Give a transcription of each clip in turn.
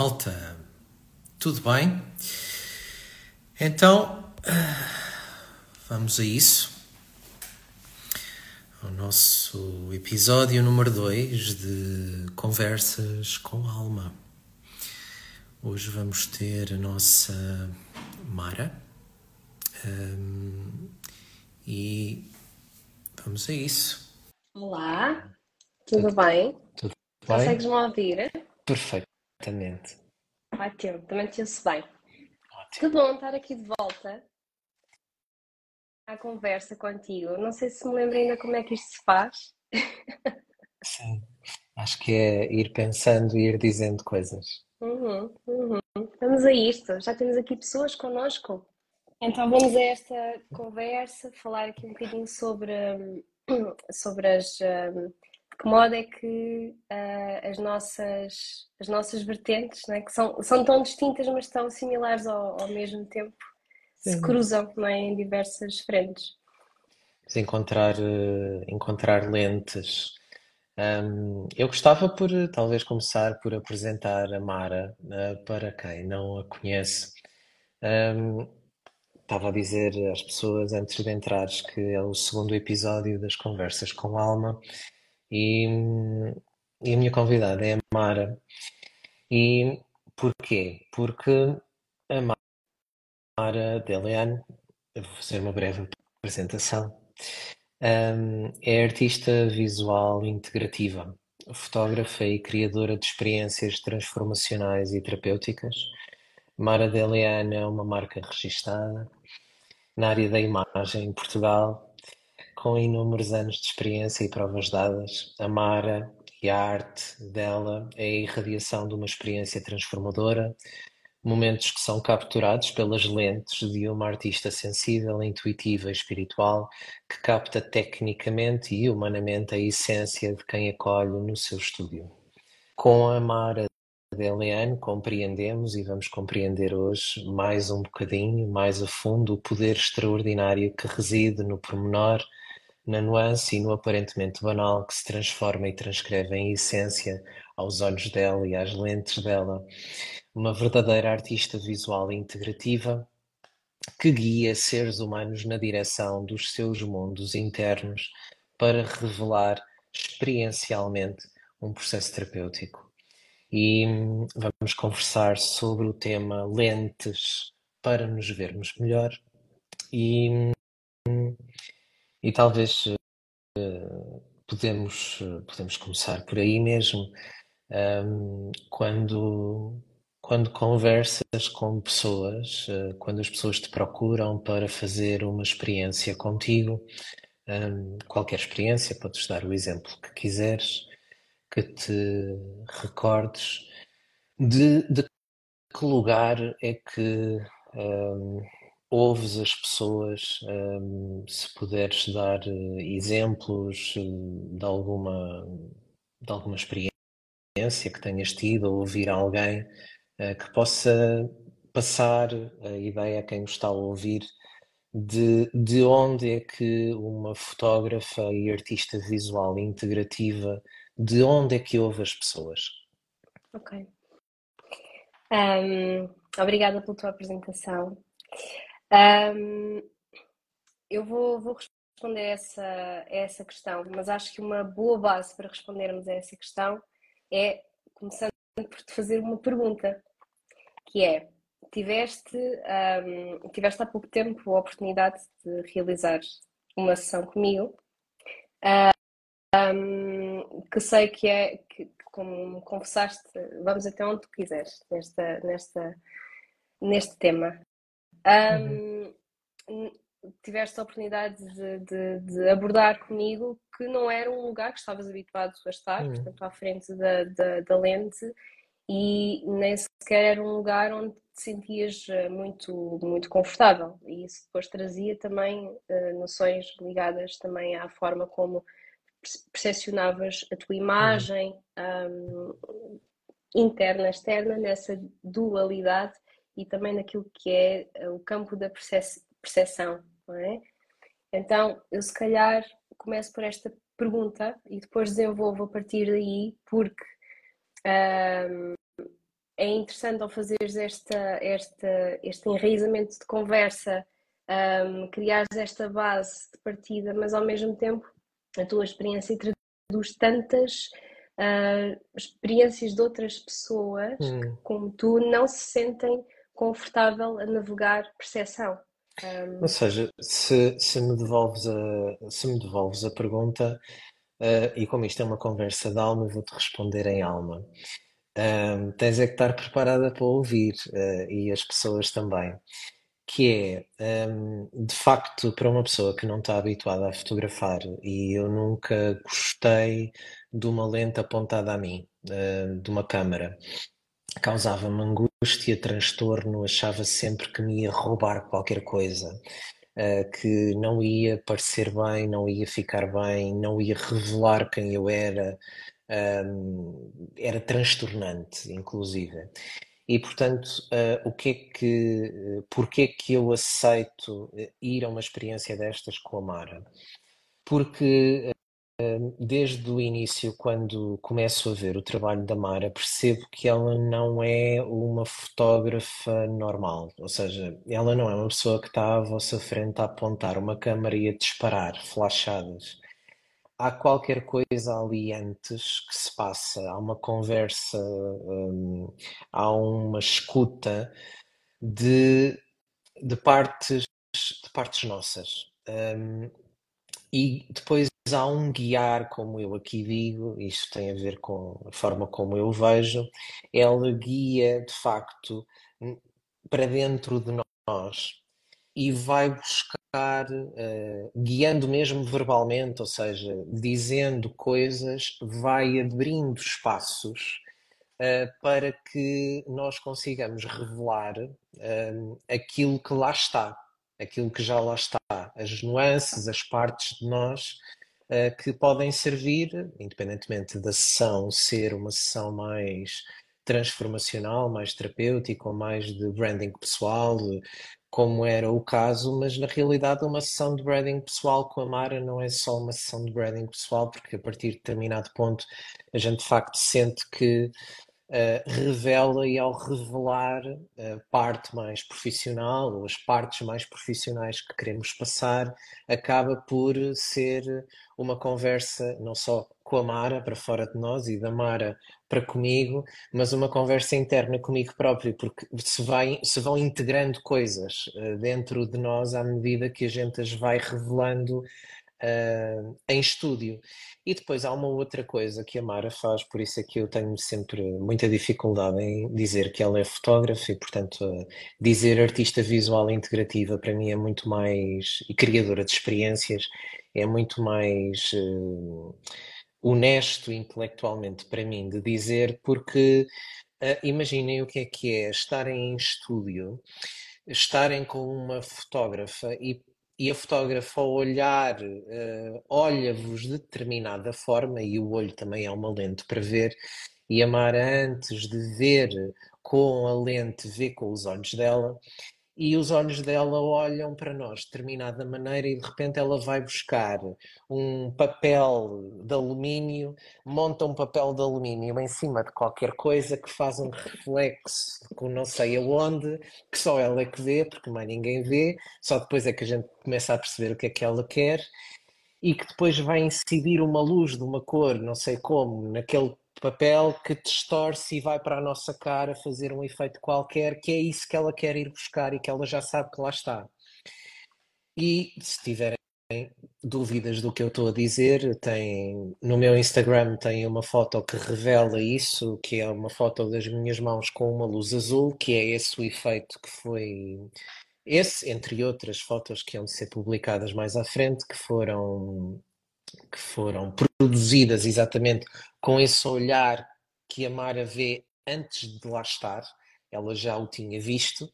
malta? Tudo bem? Então, vamos a isso. O nosso episódio número 2 de Conversas com Alma. Hoje vamos ter a nossa Mara um, e vamos a isso. Olá, tudo, tudo bem? Tudo bem? Consegues-me ouvir? Perfeitamente. Ótimo, também te bem. Ótimo. Que bom estar aqui de volta à conversa contigo. Não sei se me lembro ainda como é que isto se faz. Sim, acho que é ir pensando e ir dizendo coisas. Uhum, uhum. Vamos a isto. Já temos aqui pessoas connosco. Então vamos a esta conversa, falar aqui um bocadinho sobre, sobre as, que modo é que uh, as, nossas, as nossas vertentes, né, que são, são tão distintas, mas tão similares ao, ao mesmo tempo, Sim. se cruzam é, em diversas frentes. Encontrar, uh, encontrar lentes. Um, eu gostava por talvez começar por apresentar a Mara uh, para quem não a conhece. Um, estava a dizer às pessoas antes de entrares que é o segundo episódio das Conversas com Alma e, e a minha convidada é a Mara. E porquê? Porque a Mara Deliane, eu vou fazer uma breve apresentação, um, é artista visual integrativa, fotógrafa e criadora de experiências transformacionais e terapêuticas. Mara Deliane é uma marca registada na área da imagem em Portugal com inúmeros anos de experiência e provas dadas, a Mara e a arte dela é a irradiação de uma experiência transformadora, momentos que são capturados pelas lentes de uma artista sensível, intuitiva e espiritual que capta tecnicamente e humanamente a essência de quem acolhe no seu estúdio. Com a Mara de Eliane compreendemos e vamos compreender hoje mais um bocadinho, mais a fundo, o poder extraordinário que reside no pormenor na nuance e no aparentemente banal que se transforma e transcreve em essência aos olhos dela e às lentes dela, uma verdadeira artista visual integrativa que guia seres humanos na direção dos seus mundos internos para revelar experiencialmente um processo terapêutico. E hum, vamos conversar sobre o tema lentes para nos vermos melhor e hum, e talvez uh, podemos, podemos começar por aí mesmo. Um, quando, quando conversas com pessoas, uh, quando as pessoas te procuram para fazer uma experiência contigo, um, qualquer experiência, podes dar o exemplo que quiseres, que te recordes de, de que lugar é que um, ouves as pessoas, um, se puderes dar uh, exemplos uh, de alguma, de alguma experiência que tenhas tido, ou ouvir alguém uh, que possa passar a ideia a quem está a ouvir de, de onde é que uma fotógrafa e artista visual integrativa, de onde é que ouve as pessoas? Ok. Um, obrigada pela tua apresentação. Um, eu vou, vou responder essa, essa questão, mas acho que uma boa base para respondermos a essa questão é começando por te fazer uma pergunta, que é, tiveste, um, tiveste há pouco tempo a oportunidade de realizar uma sessão comigo, um, que sei que é, que, como confessaste, vamos até onde tu quiseres nesta, nesta, neste tema. Um, uhum. Tiveste a oportunidade de, de, de, abordar comigo que não era um lugar que estavas habituado a estar, uhum. portanto, à frente da, da, da, lente, e nem sequer era um lugar onde te sentias eh, muito, muito confortável. E isso depois trazia também uh, noções ligadas também à forma como percepcionavas a tua imagem uhum. um, interna, externa, nessa dualidade e também naquilo que é eh, o campo da percepção, não é? Então, eu se calhar começo por esta pergunta e depois desenvolvo a partir daí, porque é interessante ao fazeres esta, esta, este enraizamento de conversa, um, criares esta base de partida, mas ao mesmo tempo a tua experiência traduz tantas uh, experiências de outras pessoas hum. que, como tu, não se sentem confortável a navegar percepção. Um... Ou seja, se, se, me devolves a, se me devolves a pergunta, uh, e como isto é uma conversa de alma, vou-te responder em alma. Um, tens é que estar preparada para ouvir, uh, e as pessoas também. Que é, um, de facto, para uma pessoa que não está habituada a fotografar, e eu nunca gostei de uma lente apontada a mim, uh, de uma câmara, causava-me angústia, transtorno, achava sempre que me ia roubar qualquer coisa. Uh, que não ia parecer bem, não ia ficar bem, não ia revelar quem eu era, um, era transtornante, inclusive. E, portanto, uh, o que é que, uh, porquê que eu aceito eh, ir a uma experiência destas com a Mara? Porque desde o início, quando começo a ver o trabalho da Mara, percebo que ela não é uma fotógrafa normal, ou seja, ela não é uma pessoa que está à vossa frente a apontar uma câmera e a disparar flashadas há qualquer coisa ali antes que se passa, há uma conversa, hum, há uma escuta de, de, partes, de partes nossas. Hum, e depois há um guiar, como eu aqui digo, isto tem a ver com a forma como eu vejo, ela guia de facto para dentro de nós e vai buscar, uh, guiando mesmo verbalmente, ou seja, dizendo coisas, vai abrindo espaços uh, para que nós consigamos revelar uh, aquilo que lá está, aquilo que já lá está, as nuances, as partes de nós que podem servir, independentemente da sessão ser uma sessão mais transformacional, mais terapêutica ou mais de branding pessoal, como era o caso, mas na realidade uma sessão de branding pessoal com a Mara não é só uma sessão de branding pessoal, porque a partir de determinado ponto a gente de facto sente que uh, revela e ao revelar a parte mais profissional ou as partes mais profissionais que queremos passar, acaba por ser uma conversa não só com a Mara para fora de nós e da Mara para comigo, mas uma conversa interna comigo próprio, porque se, vai, se vão integrando coisas uh, dentro de nós à medida que a gente as vai revelando uh, em estúdio. E depois há uma outra coisa que a Mara faz, por isso é que eu tenho sempre muita dificuldade em dizer que ela é fotógrafa e, portanto, uh, dizer artista visual integrativa para mim é muito mais. e criadora de experiências, é muito mais honesto intelectualmente para mim de dizer, porque uh, imaginem o que é que é estarem em estúdio, estarem com uma fotógrafa e, e a fotógrafa ao olhar uh, olha-vos de determinada forma, e o olho também é uma lente para ver, e a Mara antes de ver com a lente, vê com os olhos dela, e os olhos dela olham para nós de determinada maneira e de repente ela vai buscar um papel de alumínio, monta um papel de alumínio em cima de qualquer coisa que faz um reflexo com não sei aonde, que só ela é que vê, porque mais ninguém vê, só depois é que a gente começa a perceber o que é que ela quer e que depois vai incidir uma luz de uma cor, não sei como, naquele papel que distorce e vai para a nossa cara fazer um efeito qualquer, que é isso que ela quer ir buscar e que ela já sabe que lá está. E se tiverem dúvidas do que eu estou a dizer, tem, no meu Instagram tem uma foto que revela isso, que é uma foto das minhas mãos com uma luz azul, que é esse o efeito que foi esse, entre outras fotos que de ser publicadas mais à frente, que foram que foram produzidas exatamente com esse olhar que a Mara vê antes de lá estar, ela já o tinha visto.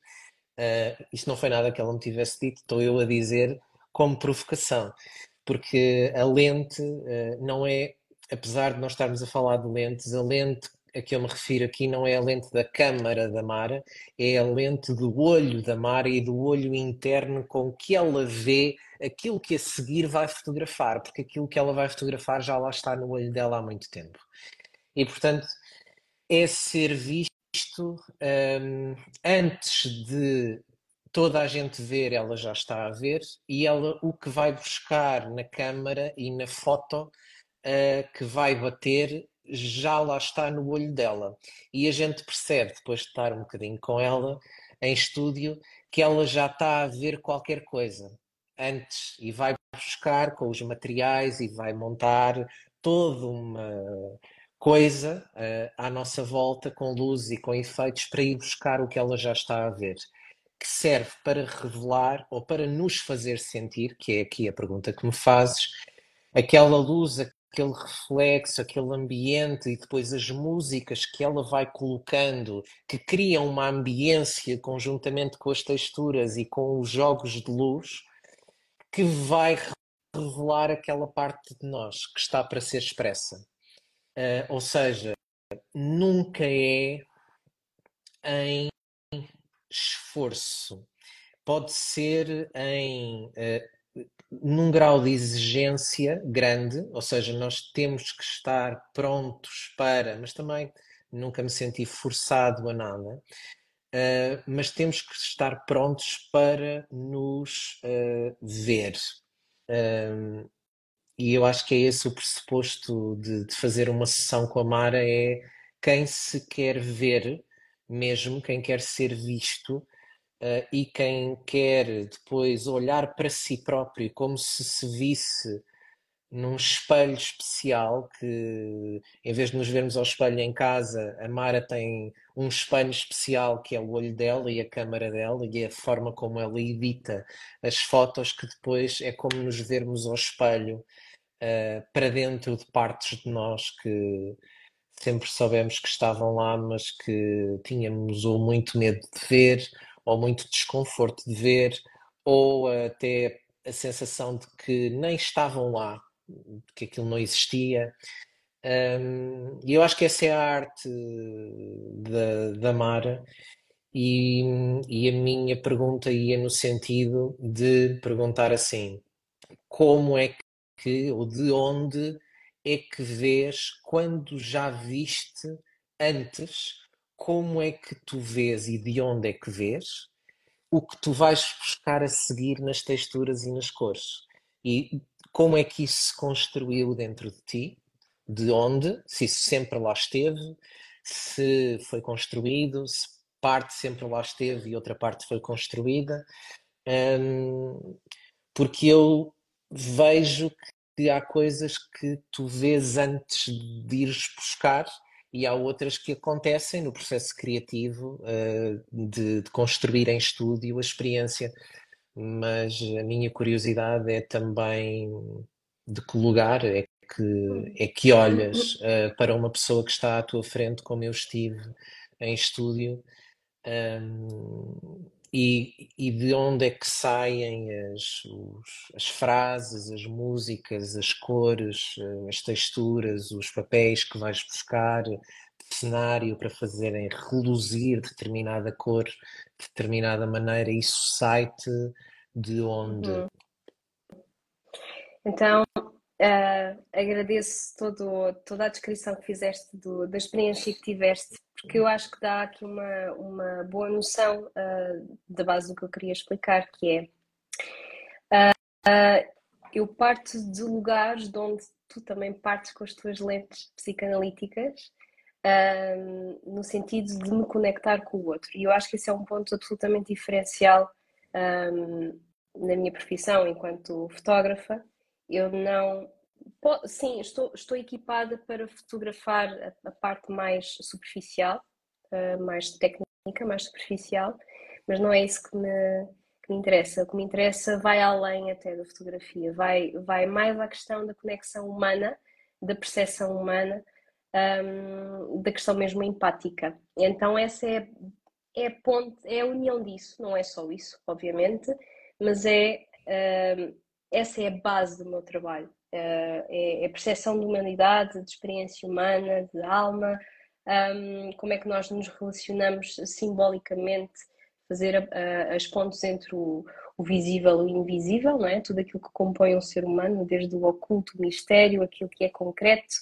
Uh, não foi nada que ela me tivesse dito, estou eu a dizer como provocação, porque a lente uh, não é, apesar de nós estarmos a falar de lentes, a lente a que eu me refiro aqui não é a lente da câmara da Mara, é a lente do olho da Mara e do olho interno com que ela vê aquilo que a seguir vai fotografar, porque aquilo que ela vai fotografar já lá está no olho dela há muito tempo. E portanto, é ser visto isto, um, antes de toda a gente ver, ela já está a ver, e ela o que vai buscar na câmara e na foto uh, que vai bater já lá está no olho dela. E a gente percebe, depois de estar um bocadinho com ela em estúdio, que ela já está a ver qualquer coisa antes e vai buscar com os materiais e vai montar toda uma coisa uh, à nossa volta com luz e com efeitos para ir buscar o que ela já está a ver, que serve para revelar ou para nos fazer sentir, que é aqui a pergunta que me fazes, aquela luz, aquele reflexo, aquele ambiente e depois as músicas que ela vai colocando, que criam uma ambiência conjuntamente com as texturas e com os jogos de luz, que vai revelar aquela parte de nós que está para ser expressa. Uh, ou seja, nunca é em esforço. Pode ser em uh, num grau de exigência grande, ou seja, nós temos que estar prontos para, mas também nunca me senti forçado a nada, uh, mas temos que estar prontos para nos uh, ver. Uh, e eu acho que é esse o pressuposto de, de, fazer uma sessão com a Mara, é quem se quer ver mesmo, quem quer ser visto, e quem quer depois olhar para si próprio como se se visse num espelho especial que em vez de nos vermos ao espelho em casa, a Mara tem um espelho especial que é o olho dela e a câmara dela e a forma como ela edita as fotos que depois é como nos vermos ao espelho uh, para dentro de partes de nós que sempre soubemos que estavam lá, mas que tínhamos ou muito medo de ver, ou muito desconforto de ver, ou até a sensação de que nem estavam lá que aquilo não existia. Um, e eu acho que essa é a arte da, da Mara, e, e a minha pergunta ia no sentido de perguntar assim: como é que, ou de onde é que vês, quando já viste antes, como é que tu vês e de onde é que vês o que tu vais buscar a seguir nas texturas e nas cores? E como é que isso se construiu dentro de ti, de onde, se isso sempre lá esteve, se foi construído, se parte sempre lá esteve e outra parte foi construída, um, porque eu vejo que há coisas que tu vês antes de ires buscar e há outras que acontecem no processo criativo uh, de, de, construir em estúdio a experiência. Mas a minha curiosidade é também de que lugar é que, é que olhas uh, para uma pessoa que está à tua frente, como eu estive em estúdio, um, e, e, de onde é que saem as, os, as frases, as músicas, as cores, eh, as texturas, os papéis que vais buscar cenário para fazerem reluzir determinada cor, de determinada maneira, isso sai-te de onde? Uhum. Então, uh, agradeço todo, toda a descrição que fizeste do, da experiência que tiveste, porque eu acho que dá aqui uma, uma boa noção uh, da base do que eu queria explicar, que é uh, eu parto de lugares de onde tu também partes com as tuas lentes psicanalíticas, no sentido de me conectar com o outro. E eu acho que esse é um ponto absolutamente diferencial um, na minha profissão enquanto fotógrafa, eu não. Sim, estou, estou equipada para fotografar a, a parte mais superficial, uh, mais técnica, mais superficial, mas não é isso que me, que me interessa. O que me interessa vai além até da fotografia, vai, vai mais à questão da conexão humana, da percepção humana, um, da questão mesmo empática. Então, essa é, é, a ponte, é a união disso, não é só isso, obviamente, mas é, uh, essa é a base do meu trabalho. Uh, é, é a percepção de humanidade, de experiência humana, de alma, como é que nós nos relacionamos simbolicamente, fazer as pontes entre o, o visível e o invisível, não é? Tudo aquilo que compõe um ser humano, desde o oculto, o mistério, aquilo que é concreto,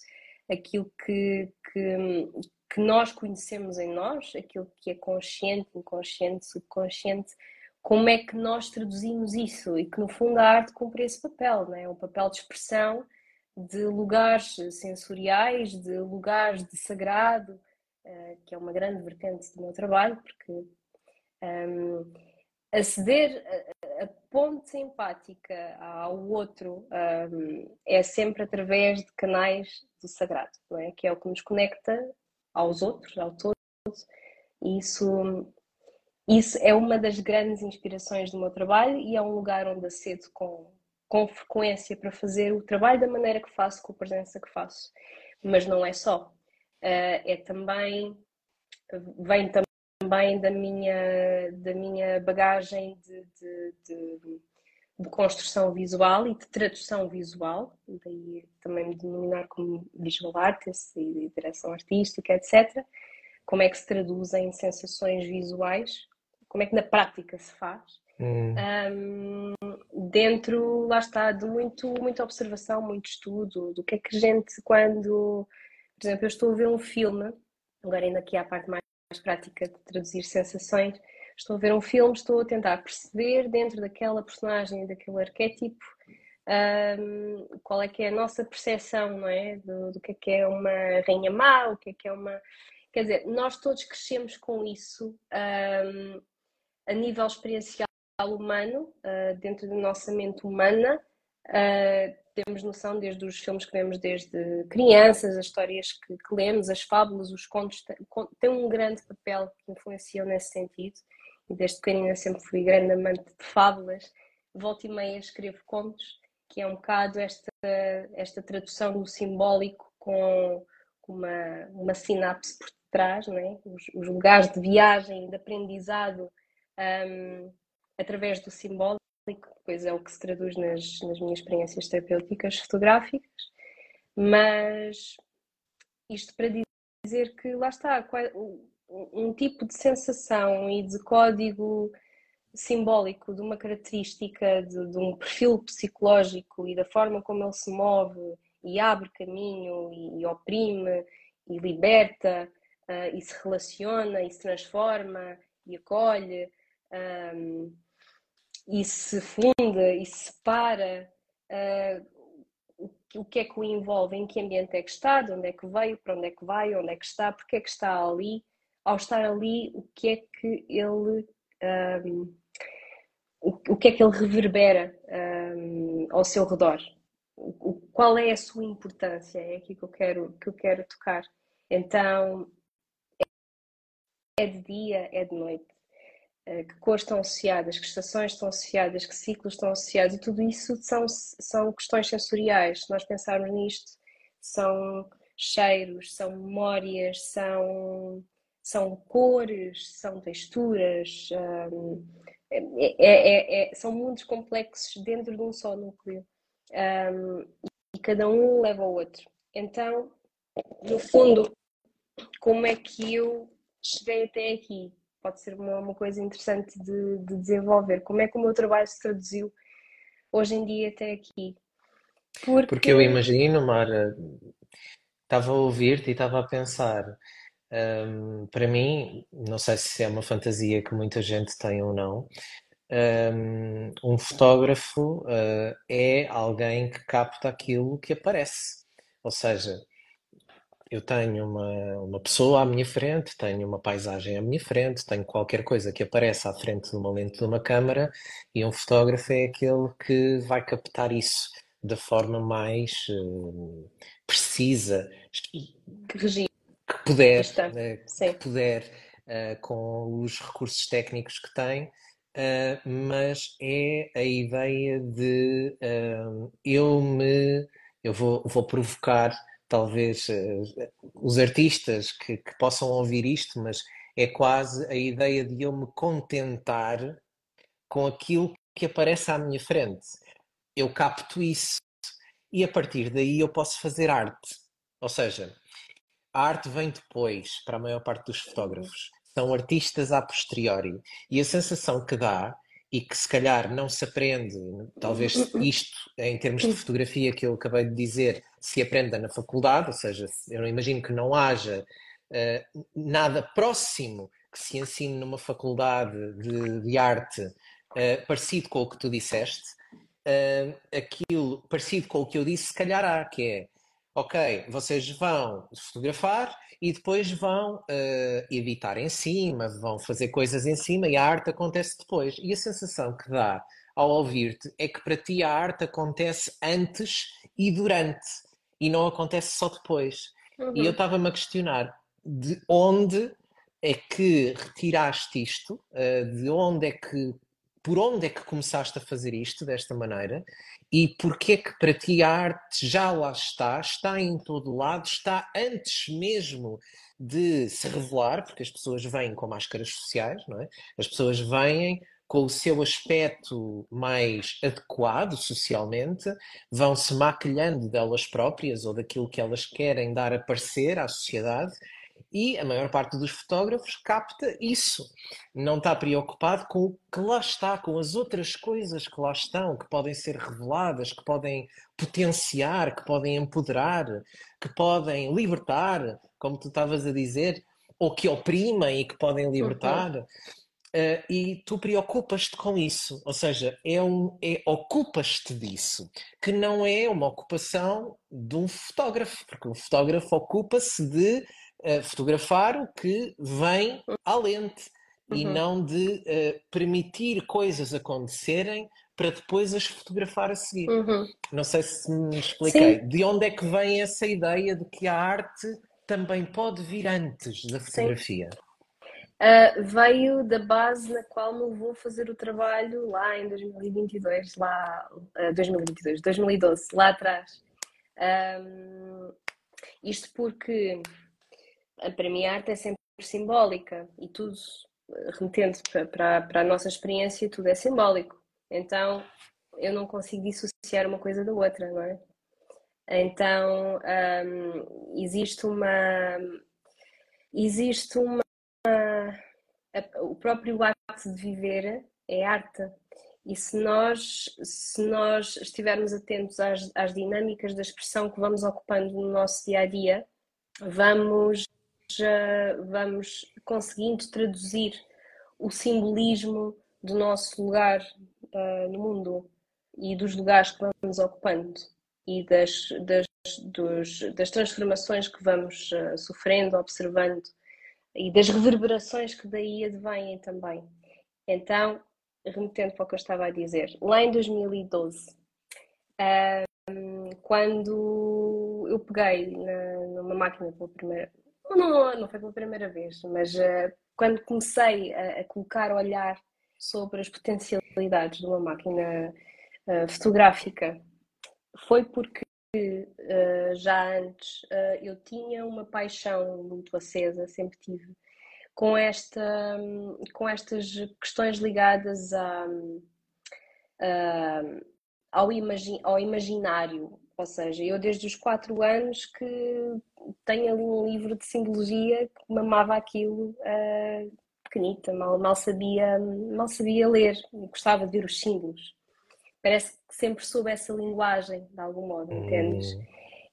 aquilo que, que, que nós conhecemos em nós, aquilo que é consciente, inconsciente, subconsciente, como é que nós traduzimos isso e que no fundo a arte cumpre esse papel, não é? um papel de expressão de lugares sensoriais, de lugares de sagrado, uh, que é uma grande vertente do meu trabalho, porque um, ehm, aceder a, a, ponte empática ao outro um, ehm, é sempre através de canais do sagrado, é? Que é o que nos conecta aos outros, ao todo. E isso, isso é uma das grandes inspirações do meu trabalho e é um lugar onde acedo com, com frequência para fazer o trabalho da maneira que faço, com a presença que faço. Mas não é só. Uh, é também, vem também da minha, da minha bagagem de, de, de, de construção visual e de tradução visual, daí também me denominar como visual artist e direção artística, etc. Como é que se traduzem sensações visuais, como é que na prática se faz. Hum. Um, dentro, lá está, de muito, muita observação, muito estudo, do que é que a gente, quando, por exemplo, eu estou a ver um filme, agora ainda aqui há a parte mais prática de traduzir sensações, estou a ver um filme, estou a tentar perceber dentro daquela personagem, daquele arquétipo, um, qual é que é a nossa percepção, não é? Do, do, que é que é uma rainha má, o que é que é uma. Quer dizer, nós todos crescemos com isso um, a nível experiencial humano, uh, dentro da nossa mente humana. Uh, temos noção desde os filmes que vemos desde crianças, as histórias que, que lemos, as fábulas, os contos, têm um grande papel que influenciam nesse sentido e desde pequenina sempre fui grande amante de fábulas, volta e meia escrevo contos, que é um bocado esta, esta tradução do simbólico com uma, uma sinapse por trás, não é? os, os lugares de viagem, de aprendizado um, através do simbólico, depois é o que se traduz nas, nas minhas experiências terapêuticas fotográficas, mas isto para dizer que lá está, um tipo de sensação e de código simbólico de uma característica de, de, um perfil psicológico e da forma como ele se move e abre caminho e, e oprime e liberta uh, e se relaciona e se transforma e acolhe um, e se funda e se separa uh, o, o que é que o envolve, em que ambiente é que está, de onde é que veio, para onde é que vai, onde é que está, porque é que está ali ao estar ali, o que é que ele. Um, o, o, que é que ele reverbera um, ao seu redor? O, qual é a sua importância? É aqui que eu quero, que eu quero tocar. Então, é de dia, é de noite. Uh, que cores estão associadas, que estações estão associadas, que ciclos estão associados, e tudo isso são, são questões sensoriais. Se nós pensarmos nisto, são cheiros, são memórias, são são cores, são texturas, um, é, é, é, são mundos complexos dentro de um só núcleo um, e cada um leva ao outro. Então, no fundo, como é que eu cheguei até aqui? Pode ser uma, uma coisa interessante de, de, desenvolver. Como é que o meu trabalho se traduziu hoje em dia até aqui? Porque, Porque eu imagino, Mara, estava a ouvir-te e estava a pensar um, para mim, não sei se é uma fantasia que muita gente tem ou não, um, um fotógrafo uh, é alguém que capta aquilo que aparece. Ou seja, eu tenho uma, uma pessoa à minha frente, tenho uma paisagem à minha frente, tenho qualquer coisa que apareça à frente de uma lente de uma câmara e um fotógrafo é aquele que vai captar isso da forma mais uh, precisa. Que que puder, né, que puder uh, com os recursos técnicos que tem, uh, mas é a ideia de eu me eu vou, vou provocar talvez os artistas que, que possam ouvir isto, mas é quase a ideia de eu me contentar com aquilo que aparece à minha frente. Eu capto isso e a partir daí eu posso fazer arte. Ou seja, a arte vem depois para a maior parte dos fotógrafos. São artistas a posteriori. E a sensação que dá, e que se calhar não se aprende, talvez isto em termos de fotografia que eu acabei de dizer, se aprenda na faculdade, ou seja, eu imagino que não haja uh, nada próximo que se ensine numa faculdade de, de arte uh, parecido com o que tu disseste, uh, aquilo parecido com o que eu disse, se calhar há, que é ok, vocês vão fotografar e depois vão uh, editar em cima, vão fazer coisas em cima e a arte acontece depois. E a sensação que dá ao ouvir-te é que para ti a arte acontece antes e durante e não acontece só depois. Uhum. E eu estava-me a questionar de onde é que retiraste isto, uh, de onde é que, por onde é que começaste a fazer isto desta maneira e porque é que para ti a arte já lá está, está em todo lado, está antes mesmo de se revelar, porque as pessoas vêm com máscaras sociais, não é? As pessoas vêm com o seu aspecto mais adequado socialmente, vão se maquilhando delas próprias ou daquilo que elas querem dar a parecer à sociedade e a maior parte dos fotógrafos capta isso. Não está preocupado com o que lá está, com as outras coisas que lá estão, que podem ser reveladas, que podem potenciar, que podem empoderar, que podem libertar, como tu estavas a dizer, ou que oprimem e que podem libertar. Uhum. Uh, e tu preocupas-te com isso, ou seja, é um, é, ocupas-te disso, que não é uma ocupação de um fotógrafo, porque um fotógrafo ocupa-se de fotografar o que vem à lente uhum. e não de uh, permitir coisas acontecerem para depois as fotografar a seguir. Uhum. Não sei se me expliquei. Sim. De onde é que vem essa ideia de que a arte também pode vir antes da fotografia? Uh, veio da base na qual me vou fazer o trabalho lá em 2022, lá uh, 2022, 2012, lá atrás. Um, isto porque para a arte é sempre simbólica e tudo, remetendo para, para a nossa experiência, tudo é simbólico. Então eu não consigo dissociar uma coisa da outra, não é? Então um, existe uma. Existe uma. O próprio ato de viver é arte. E se nós, se nós estivermos atentos às, às dinâmicas da expressão que vamos ocupando no nosso dia a dia, vamos vamos conseguindo traduzir o simbolismo do nosso lugar uh, no mundo e dos lugares que vamos ocupando e das, das, dos, das transformações que vamos uh, sofrendo, observando e das reverberações que daí advêm também. Então, remetendo para o que eu estava a dizer, lá em 2012, uh, quando eu peguei na, numa máquina pela primeira, não, não foi pela primeira vez, mas uh, quando comecei a, a, colocar olhar sobre as potencialidades de uma máquina uh, fotográfica, foi porque uh, já antes eu tinha uma paixão muito acesa, sempre tive, com, esta, com estas questões ligadas a, ao, imagi ao imaginário, ou seja, eu desde os quatro anos que tenho ali um livro de simbologia que mamava aquilo uh, pequenita, mal, mal, sabia, mal sabia ler, gostava de ver os símbolos. Parece que sempre soube essa linguagem, de algum modo, hum. entendes?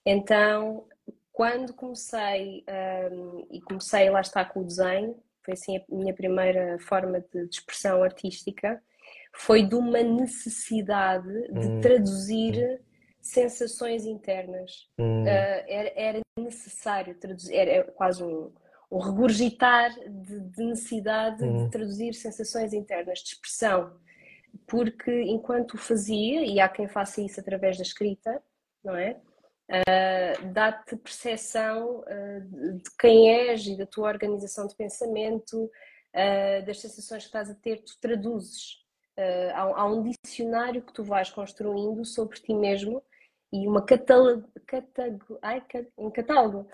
Então, quando comecei, um, e comecei lá está com o desenho, foi assim a minha primeira forma de, de expressão artística, foi de uma necessidade de hum. traduzir sensações internas. Hum. Uh, era, era, necessário traduzir, era quase um, um regurgitar de, de necessidade hum. de traduzir sensações internas, de expressão. Porque enquanto o fazia, e há quem faça isso através da escrita, não é? Uh, dá-te percepção uh, de quem és e da tua organização de pensamento, uh, das sensações que estás a ter, tu traduzes. Há, há, um dicionário que tu vais construindo sobre ti mesmo e uma catálogo, catálogo, ai, um catálogo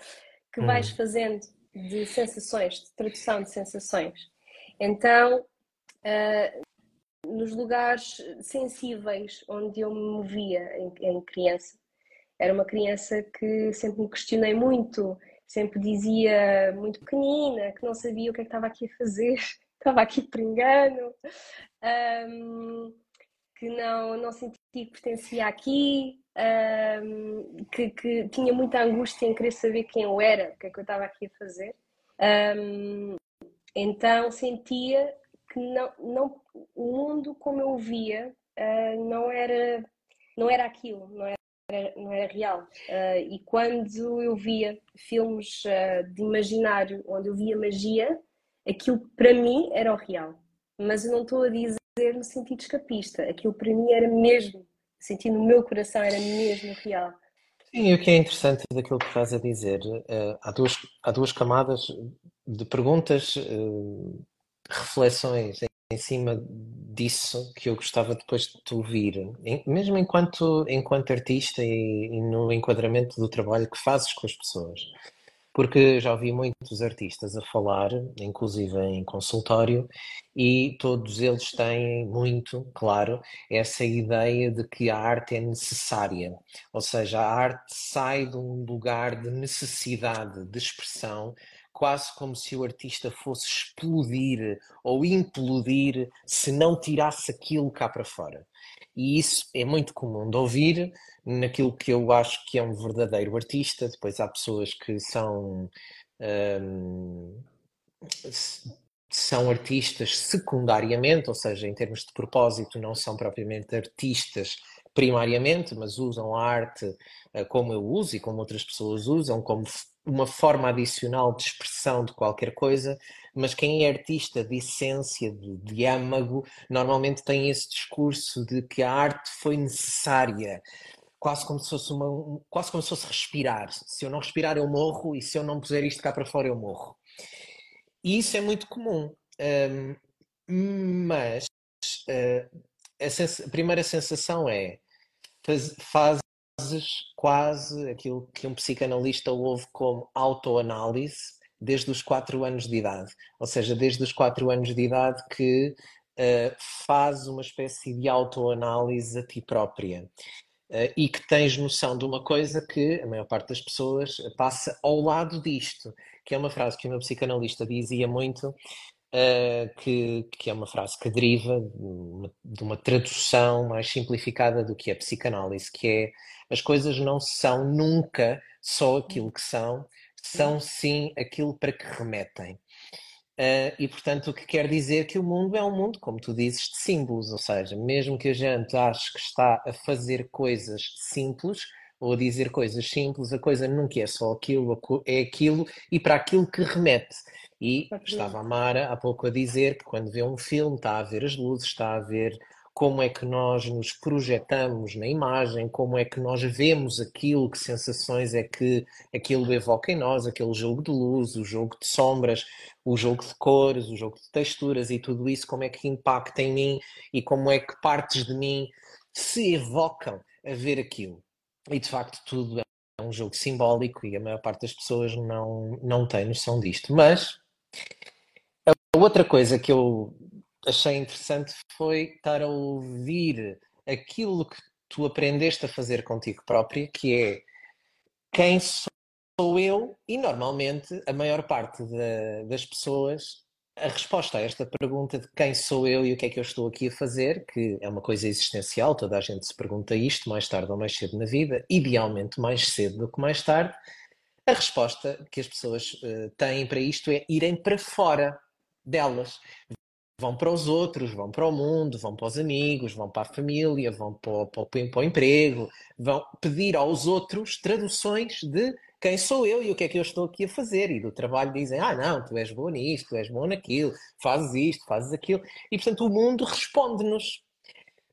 que vais hum. fazendo de sensações, de tradução de sensações. Então, nos lugares sensíveis onde eu me movia em, em, criança, era uma criança que sempre me questionei muito, sempre dizia muito pequenina, que não sabia o que é que estava aqui a fazer, estava aqui por engano. Um, que não, não sentia que pertencia aqui, um, que, que, tinha muita angústia em querer saber quem eu era, o que é que eu estava aqui a fazer. Um, então sentia que não, não, o mundo como eu o via uh, não era não era aquilo, não era, não era real. Uh, e quando eu via filmes uh, de imaginário onde eu via magia, aquilo para mim era o real. Mas eu não estou a dizer no sentido escapista, aquilo para mim era mesmo, sentindo no meu coração, era mesmo real. Sim, o que é interessante daquilo que estás a dizer, há, duas, há duas camadas de perguntas, reflexões em cima disso que eu gostava depois de te ouvir, mesmo enquanto, enquanto artista e, e no enquadramento do trabalho que fazes com as pessoas. Porque já ouvi muitos artistas a falar, inclusive em consultório, e todos eles têm muito, claro, essa ideia de que a arte é necessária. Ou seja, a arte sai de um lugar de necessidade de expressão, quase como se o artista fosse explodir ou implodir se não tirasse aquilo cá para fora. E isso é muito comum de ouvir naquilo que eu acho que é um verdadeiro artista. Depois há pessoas que são. Hum, são artistas secundariamente, ou seja, em termos de propósito, não são propriamente artistas primariamente, mas usam a arte eh, como eu uso e como outras pessoas usam, como uma forma adicional de expressão de qualquer coisa, mas quem é artista de essência, de, de âmago, normalmente tem esse discurso de que a arte foi necessária, quase como se fosse uma, quase como se fosse respirar. Se eu não respirar, eu morro, e se eu não puser isto cá para fora, eu morro. E isso é muito comum. Um, mas uh, a, sens a, primeira sensação é faz, fazes quase aquilo que um psicanalista ouve como autoanálise desde os 4 anos de idade. Ou seja, desde os 4 anos de idade que uh, faz uma espécie de autoanálise a ti própria. Uh, e que tens noção de uma coisa que a maior parte das pessoas passa ao lado disto, que é uma frase que o meu psicanalista dizia muito, uh, que, que é uma frase que deriva de uma, de uma tradução mais simplificada do que é psicanálise, que é as coisas não são nunca só aquilo que são, são sim aquilo para que remetem. Uh, e portanto, o que quer dizer que o mundo é um mundo, como tu dizes, de símbolos, ou seja, mesmo que a gente ache que está a fazer coisas simples ou a dizer coisas simples, a coisa nunca é só aquilo, é aquilo e para aquilo que remete. E estava a Mara há pouco a dizer que quando vê um filme está a ver as luzes, está a ver como é que nós nos projetamos na imagem, como é que nós vemos aquilo, que sensações é que aquilo evoca em nós, aquele jogo de luz, o jogo de sombras, o jogo de cores, o jogo de texturas e tudo isso, como é que impacta em mim e como é que partes de mim se evocam a ver aquilo. E de facto tudo é um jogo simbólico e a maior parte das pessoas não, não tem noção disto. Mas a outra coisa que eu achei interessante foi estar a ouvir aquilo que tu aprendeste a fazer contigo própria, que é quem sou eu, e normalmente a maior parte das pessoas, a resposta a esta pergunta de quem sou eu e o que é que eu estou aqui a fazer, que é uma coisa existencial, toda a gente se pergunta isto mais tarde ou mais cedo na vida, idealmente mais cedo do que mais tarde, a resposta que as pessoas uh, têm para isto é irem para fora delas vão para os outros, vão para o mundo, vão para os amigos, vão para a família, vão para o, para para o emprego, vão pedir aos outros traduções de quem sou eu e o que é que eu estou aqui a fazer. E do trabalho dizem: ah, não, tu és bom nisto, tu és bom naquilo, fazes isto, fazes aquilo. E portanto o mundo responde-nos.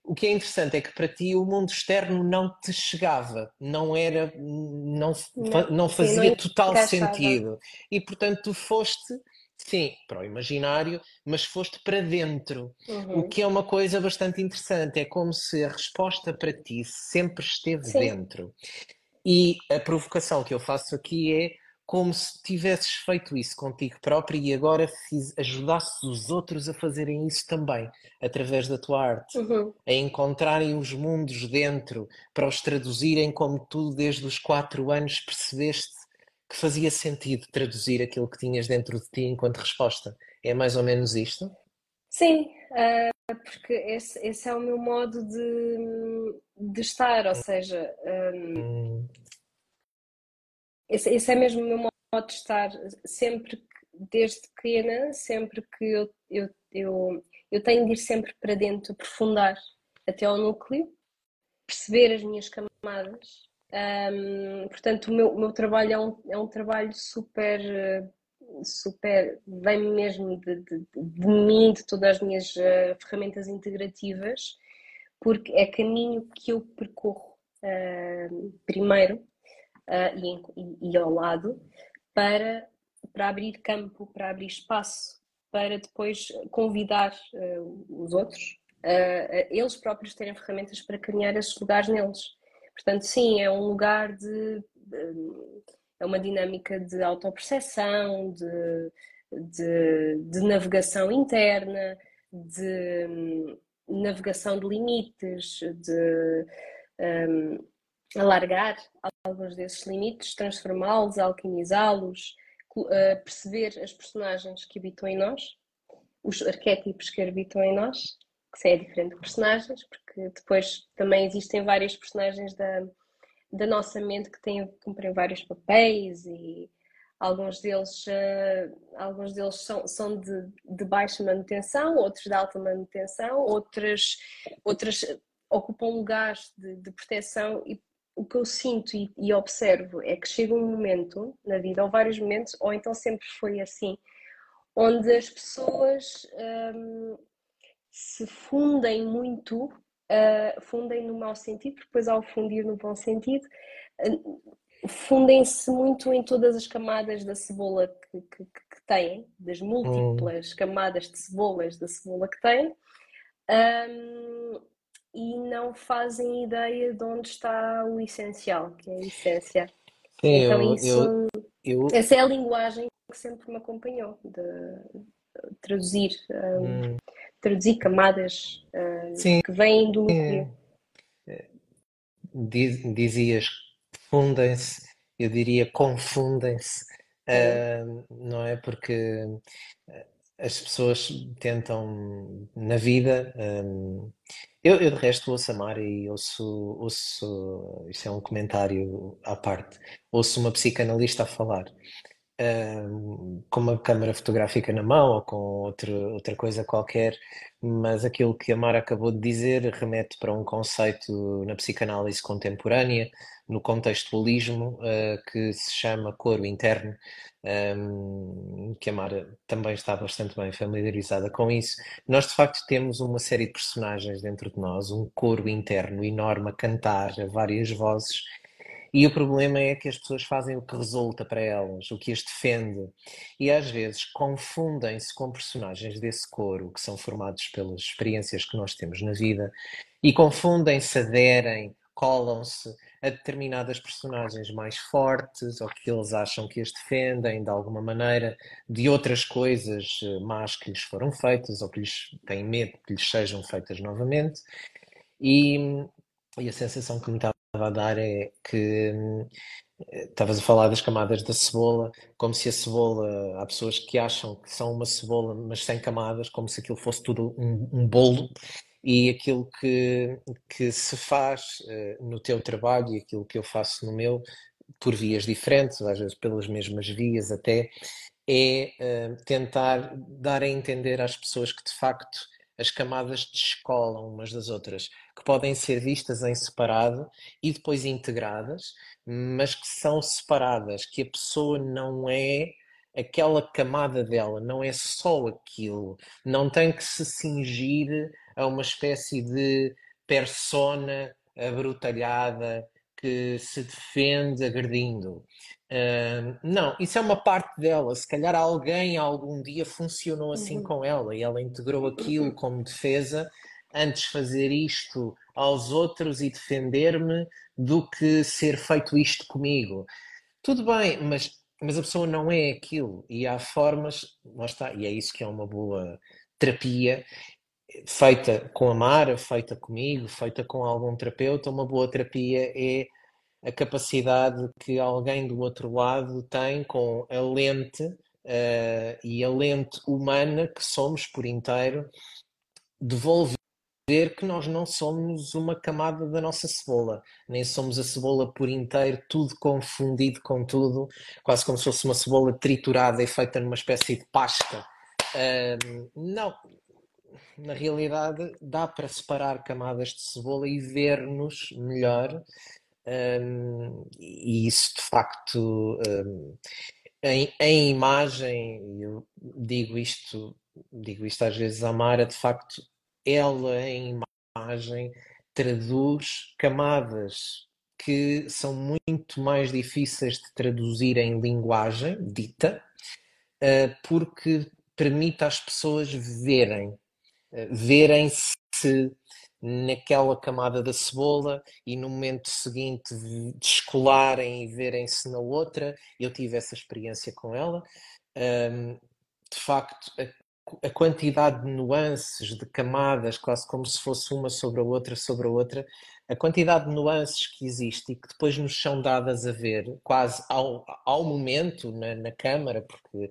O que é interessante é que para ti o mundo externo não te chegava, não era, não, não, não fazia sim, não total sentido. E portanto tu foste Sim, para o imaginário, mas foste para dentro, uhum. o que é uma coisa bastante interessante. É como se a resposta para ti sempre esteve Sim. dentro. E a provocação que eu faço aqui é como se tivesses feito isso contigo próprio e agora fiz, ajudasses os outros a fazerem isso também, através da tua arte, uhum. a encontrarem os mundos dentro, para os traduzirem como tu, desde os quatro anos, percebeste que fazia sentido traduzir aquilo que tinhas dentro de ti enquanto resposta. É mais ou menos isto? Sim, uh, porque esse, esse, é o meu modo de, de estar, ou seja, um, hum. esse, esse, é mesmo o meu modo de estar. Sempre que, desde pequena, sempre que eu, eu, eu, eu tenho de ir sempre para dentro, aprofundar até ao núcleo, perceber as minhas camadas. Um, portanto, o meu, meu trabalho é um, é um trabalho super, super, vem mesmo de, de, de mim, de todas as minhas uh, ferramentas integrativas, porque é caminho que eu percorro uh, primeiro uh, e, e, ao lado para, para abrir campo, para abrir espaço, para depois convidar os outros eles próprios terem ferramentas para criar esses lugares neles. Portanto, sim, é um lugar de. é uma dinâmica de autoperceção, de, de, de navegação interna, de um, navegação de limites, de um, alargar alguns desses limites, transformá-los, alquimizá-los, uh, perceber as personagens que habitam em nós, os arquétipos que habitam em nós que é diferente de personagens, porque depois também existem vários personagens da, da nossa mente que têm cumprem vários papéis e alguns deles, uh, alguns deles são, são de, de baixa manutenção, outros de alta manutenção, outras, outras ocupam lugares de, de proteção e o que eu sinto e, e, observo é que chega um momento na vida, ou vários momentos, ou então sempre foi assim, onde as pessoas um, se fundem muito, uh, fundem no mau sentido, depois ao fundir no bom sentido, uh, fundem-se muito em todas as camadas da cebola que, que, que têm, das múltiplas hum. camadas de cebolas da cebola que têm, um, e não fazem ideia de onde está o essencial, que é a essência. Sim, então, eu, isso, eu, eu... essa é a linguagem que sempre me acompanhou, de traduzir. Um, hum traduzir camadas que vêm do. Dizias fundem-se, eu diria confundem-se, não é? Porque eh, as pessoas tentam na vida. Um, eu, eu, de resto ouço a Mara e ouço, ouço, isso é um comentário à parte, ouço uma psicanalista a falar com uma câmara fotográfica na mão ou com outro, outra coisa qualquer, mas aquilo que a Mara acabou de dizer remete para um conceito na psicanálise contemporânea, no contextualismo, uh, que se chama coro interno, um, que a Mara também está bastante bem familiarizada com isso. Nós, de facto, temos uma série de personagens dentro de nós, um coro interno enorme a cantar a várias vozes e o problema é que as pessoas fazem o que resulta para elas, o que as defende. E às vezes confundem-se com personagens desse coro, que são formados pelas experiências que nós temos na vida, e confundem-se, aderem, colam-se a determinadas personagens mais fortes, ou que eles acham que as defendem de alguma maneira, de outras coisas eh, más que lhes foram feitas, ou que lhes têm medo que lhes sejam feitas novamente. E, e a sensação que me está a dar é que hum, estavas a falar das camadas da cebola, como se a cebola, há pessoas que acham que são uma cebola, mas sem camadas, como se aquilo fosse tudo um, um bolo, e aquilo que, que se faz uh, no teu trabalho e aquilo que eu faço no meu, por vias diferentes, às vezes pelas mesmas vias até, é uh, tentar dar a entender às pessoas que de facto as camadas descolam umas das outras, que podem ser vistas em separado e depois integradas, mas que são separadas, que a pessoa não é aquela camada dela, não é só aquilo, não tem que se cingir a uma espécie de persona abrutalhada que se defende agredindo. Uh, não, isso é uma parte dela. Se calhar alguém algum dia funcionou assim uhum. com ela e ela integrou aquilo como defesa antes fazer isto aos outros e defender-me do que ser feito isto comigo. Tudo bem, mas, mas a pessoa não é aquilo e há formas, lá está, e é isso que é uma boa terapia feita com a Mara, feita comigo, feita com algum terapeuta, uma boa terapia é a capacidade que alguém do outro lado tem com a lente uh, e a lente humana que somos por inteiro, devolver que nós não somos uma camada da nossa cebola, nem somos a cebola por inteiro, tudo confundido com tudo, quase como se fosse uma cebola triturada e feita numa espécie de pasta. Uh, não, na realidade dá para separar camadas de cebola e ver-nos melhor. Um, e isso de facto um, em, em, imagem, eu digo isto, digo isto às vezes à Mara, de facto, ela em imagem traduz camadas que são muito mais difíceis de traduzir em linguagem dita, uh, porque permite às pessoas verem verem-se naquela camada da cebola e no momento seguinte descolarem e verem-se na outra. Eu tive essa experiência com ela. De facto, a, quantidade de nuances, de camadas, quase como se fosse uma sobre a outra, sobre a outra, a quantidade de nuances que existe e que depois nos são dadas a ver, quase ao, ao momento na, na câmara, porque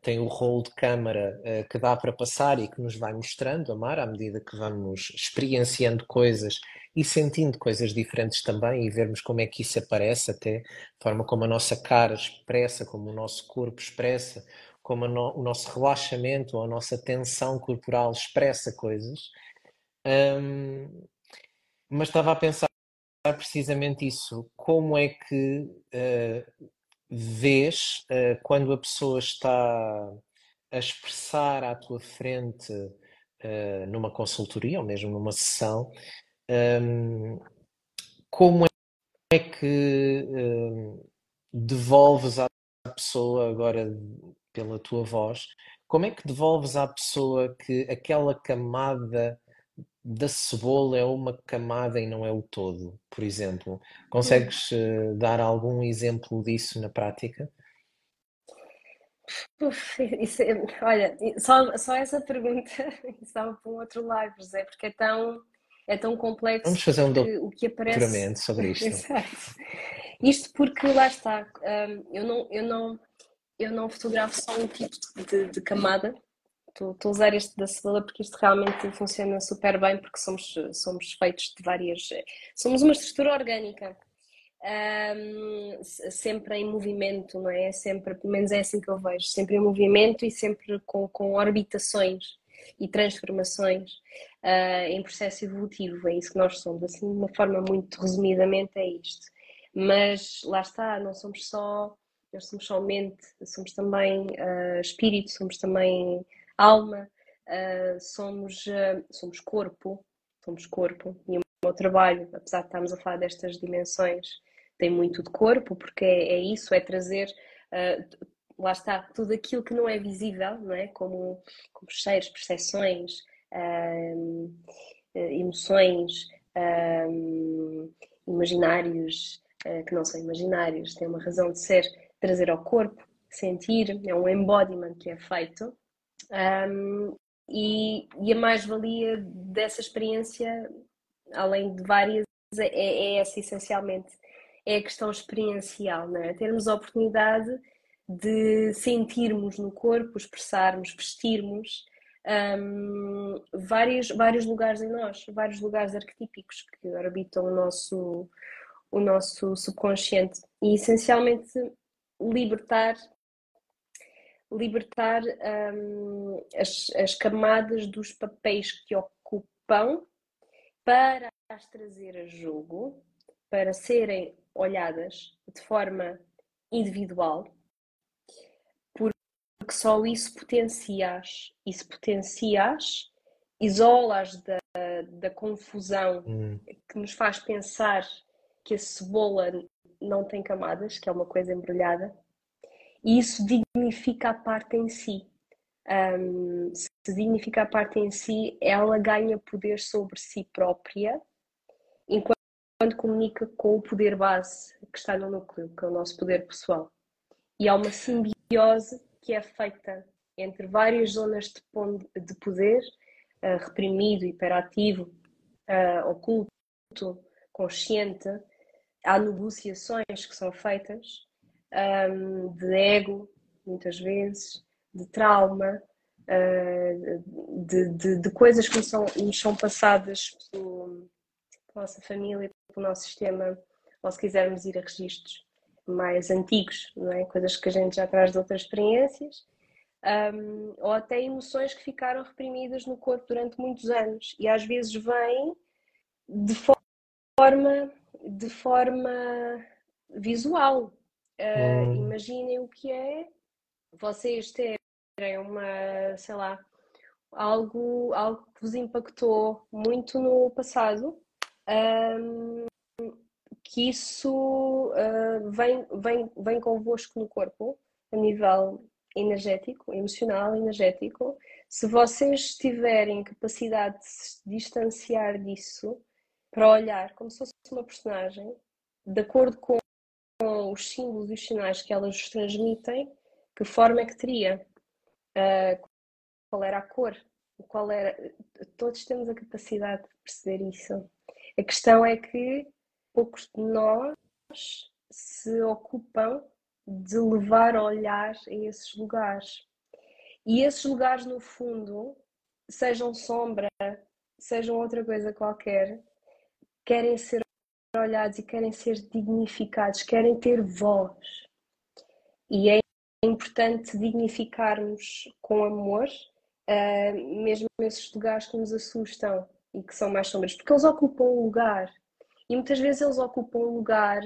tem o rolo de câmara uh, que dá para passar e que nos vai mostrando, Amar, à medida que vamos experienciando coisas e sentindo coisas diferentes também e vermos como é que isso aparece, até a forma como a nossa cara expressa, como o nosso corpo expressa, como no, o nosso relaxamento ou a nossa tensão corporal expressa coisas. Um, mas estava a pensar precisamente isso. Como é que uh, vês uh, quando a pessoa está a expressar à tua frente uh, numa consultoria ou mesmo numa sessão, um, como é que um, devolves à pessoa agora pela tua voz, como é que devolves à pessoa que aquela camada da cebola é uma camada e não é o todo, por exemplo. Consegues uh, dar algum exemplo disso na prática? Uf, isso é, olha, só, só essa pergunta estava para um outro live, José, porque é tão, é tão complexo Vamos fazer um o que aparece sobre isto. Exato. Isto porque lá está, um, eu, não, eu, não, eu não fotografo só um tipo de, de camada, estou a usar este da cebola porque isto realmente funciona super bem porque somos, somos feitos de várias. Somos uma estrutura orgânica. Um, sempre em movimento, não é? Sempre, pelo menos é assim que eu vejo, sempre em movimento e sempre com, com orbitações e transformações uh, em processo evolutivo, é isso que nós somos, assim, de uma forma muito resumidamente é isto. Mas lá está, não somos só, nós somos só mente, somos também uh, espírito, somos também alma, uh, somos, uh, somos corpo, somos corpo, e o meu trabalho, apesar de estarmos a falar destas dimensões, tem muito de corpo, porque é, é isso, é trazer, uh, lá está, tudo aquilo que não é visível, não é? Como, como cheiros, percepções, emoções, imaginários, que não são imaginários, têm uma razão de ser, trazer ao corpo, sentir, é um embodiment que é feito um, e, e, a mais-valia dessa experiência, além de várias, é, é, essa essencialmente. É a questão experiencial, não é? Termos a oportunidade de sentirmos no corpo, expressarmos, vestirmos um, vários, vários lugares em nós, vários lugares arquetípicos que orbitam o nosso, o nosso subconsciente e essencialmente libertar libertar um, as, as camadas dos papéis que ocupam para as trazer a jogo, para serem olhadas de forma individual, porque só isso potencias, isso potencias, isolas da, da confusão hum. que nos faz pensar que a cebola não tem camadas, que é uma coisa embrulhada, e isso dignifica a parte em si. Um, se dignifica a parte em si, ela ganha poder sobre si própria, enquanto comunica com o poder base que está no núcleo, que é o nosso poder pessoal. E há uma simbiose que é feita entre várias zonas de poder, uh, reprimido, hiperativo, uh, oculto, consciente. Há negociações que são feitas um, de ego, muitas vezes, de trauma, uh, de, de, de, coisas que nos são, nos são passadas pela nossa família, pelo nosso sistema, ou se quisermos ir a registros mais antigos, não é? coisas que a gente já traz de outras experiências, um, ou até emoções que ficaram reprimidas no corpo durante muitos anos e às vezes vêm de forma, de forma visual. Uh, hum. Imaginem o que é vocês terem uma, sei lá, algo, algo que vos impactou muito no passado, um, que isso uh, vem, vem, vem convosco no corpo, a nível energético, emocional, energético. Se vocês tiverem capacidade de se distanciar disso, para olhar como se fosse uma personagem, de acordo com os símbolos e os sinais que elas vos transmitem, que forma é que teria? Uh, qual era a cor? Qual era? Todos temos a capacidade de perceber isso. A questão é que poucos de nós se ocupam de levar a olhar a esses lugares. E esses lugares, no fundo, sejam sombra, sejam outra coisa qualquer, querem ser olhados e querem ser dignificados, querem ter voz. E é importante dignificarmos com amor, uh, mesmo esses lugares que nos assustam e que são mais sombrios, porque eles ocupam um lugar. E muitas vezes eles ocupam um lugar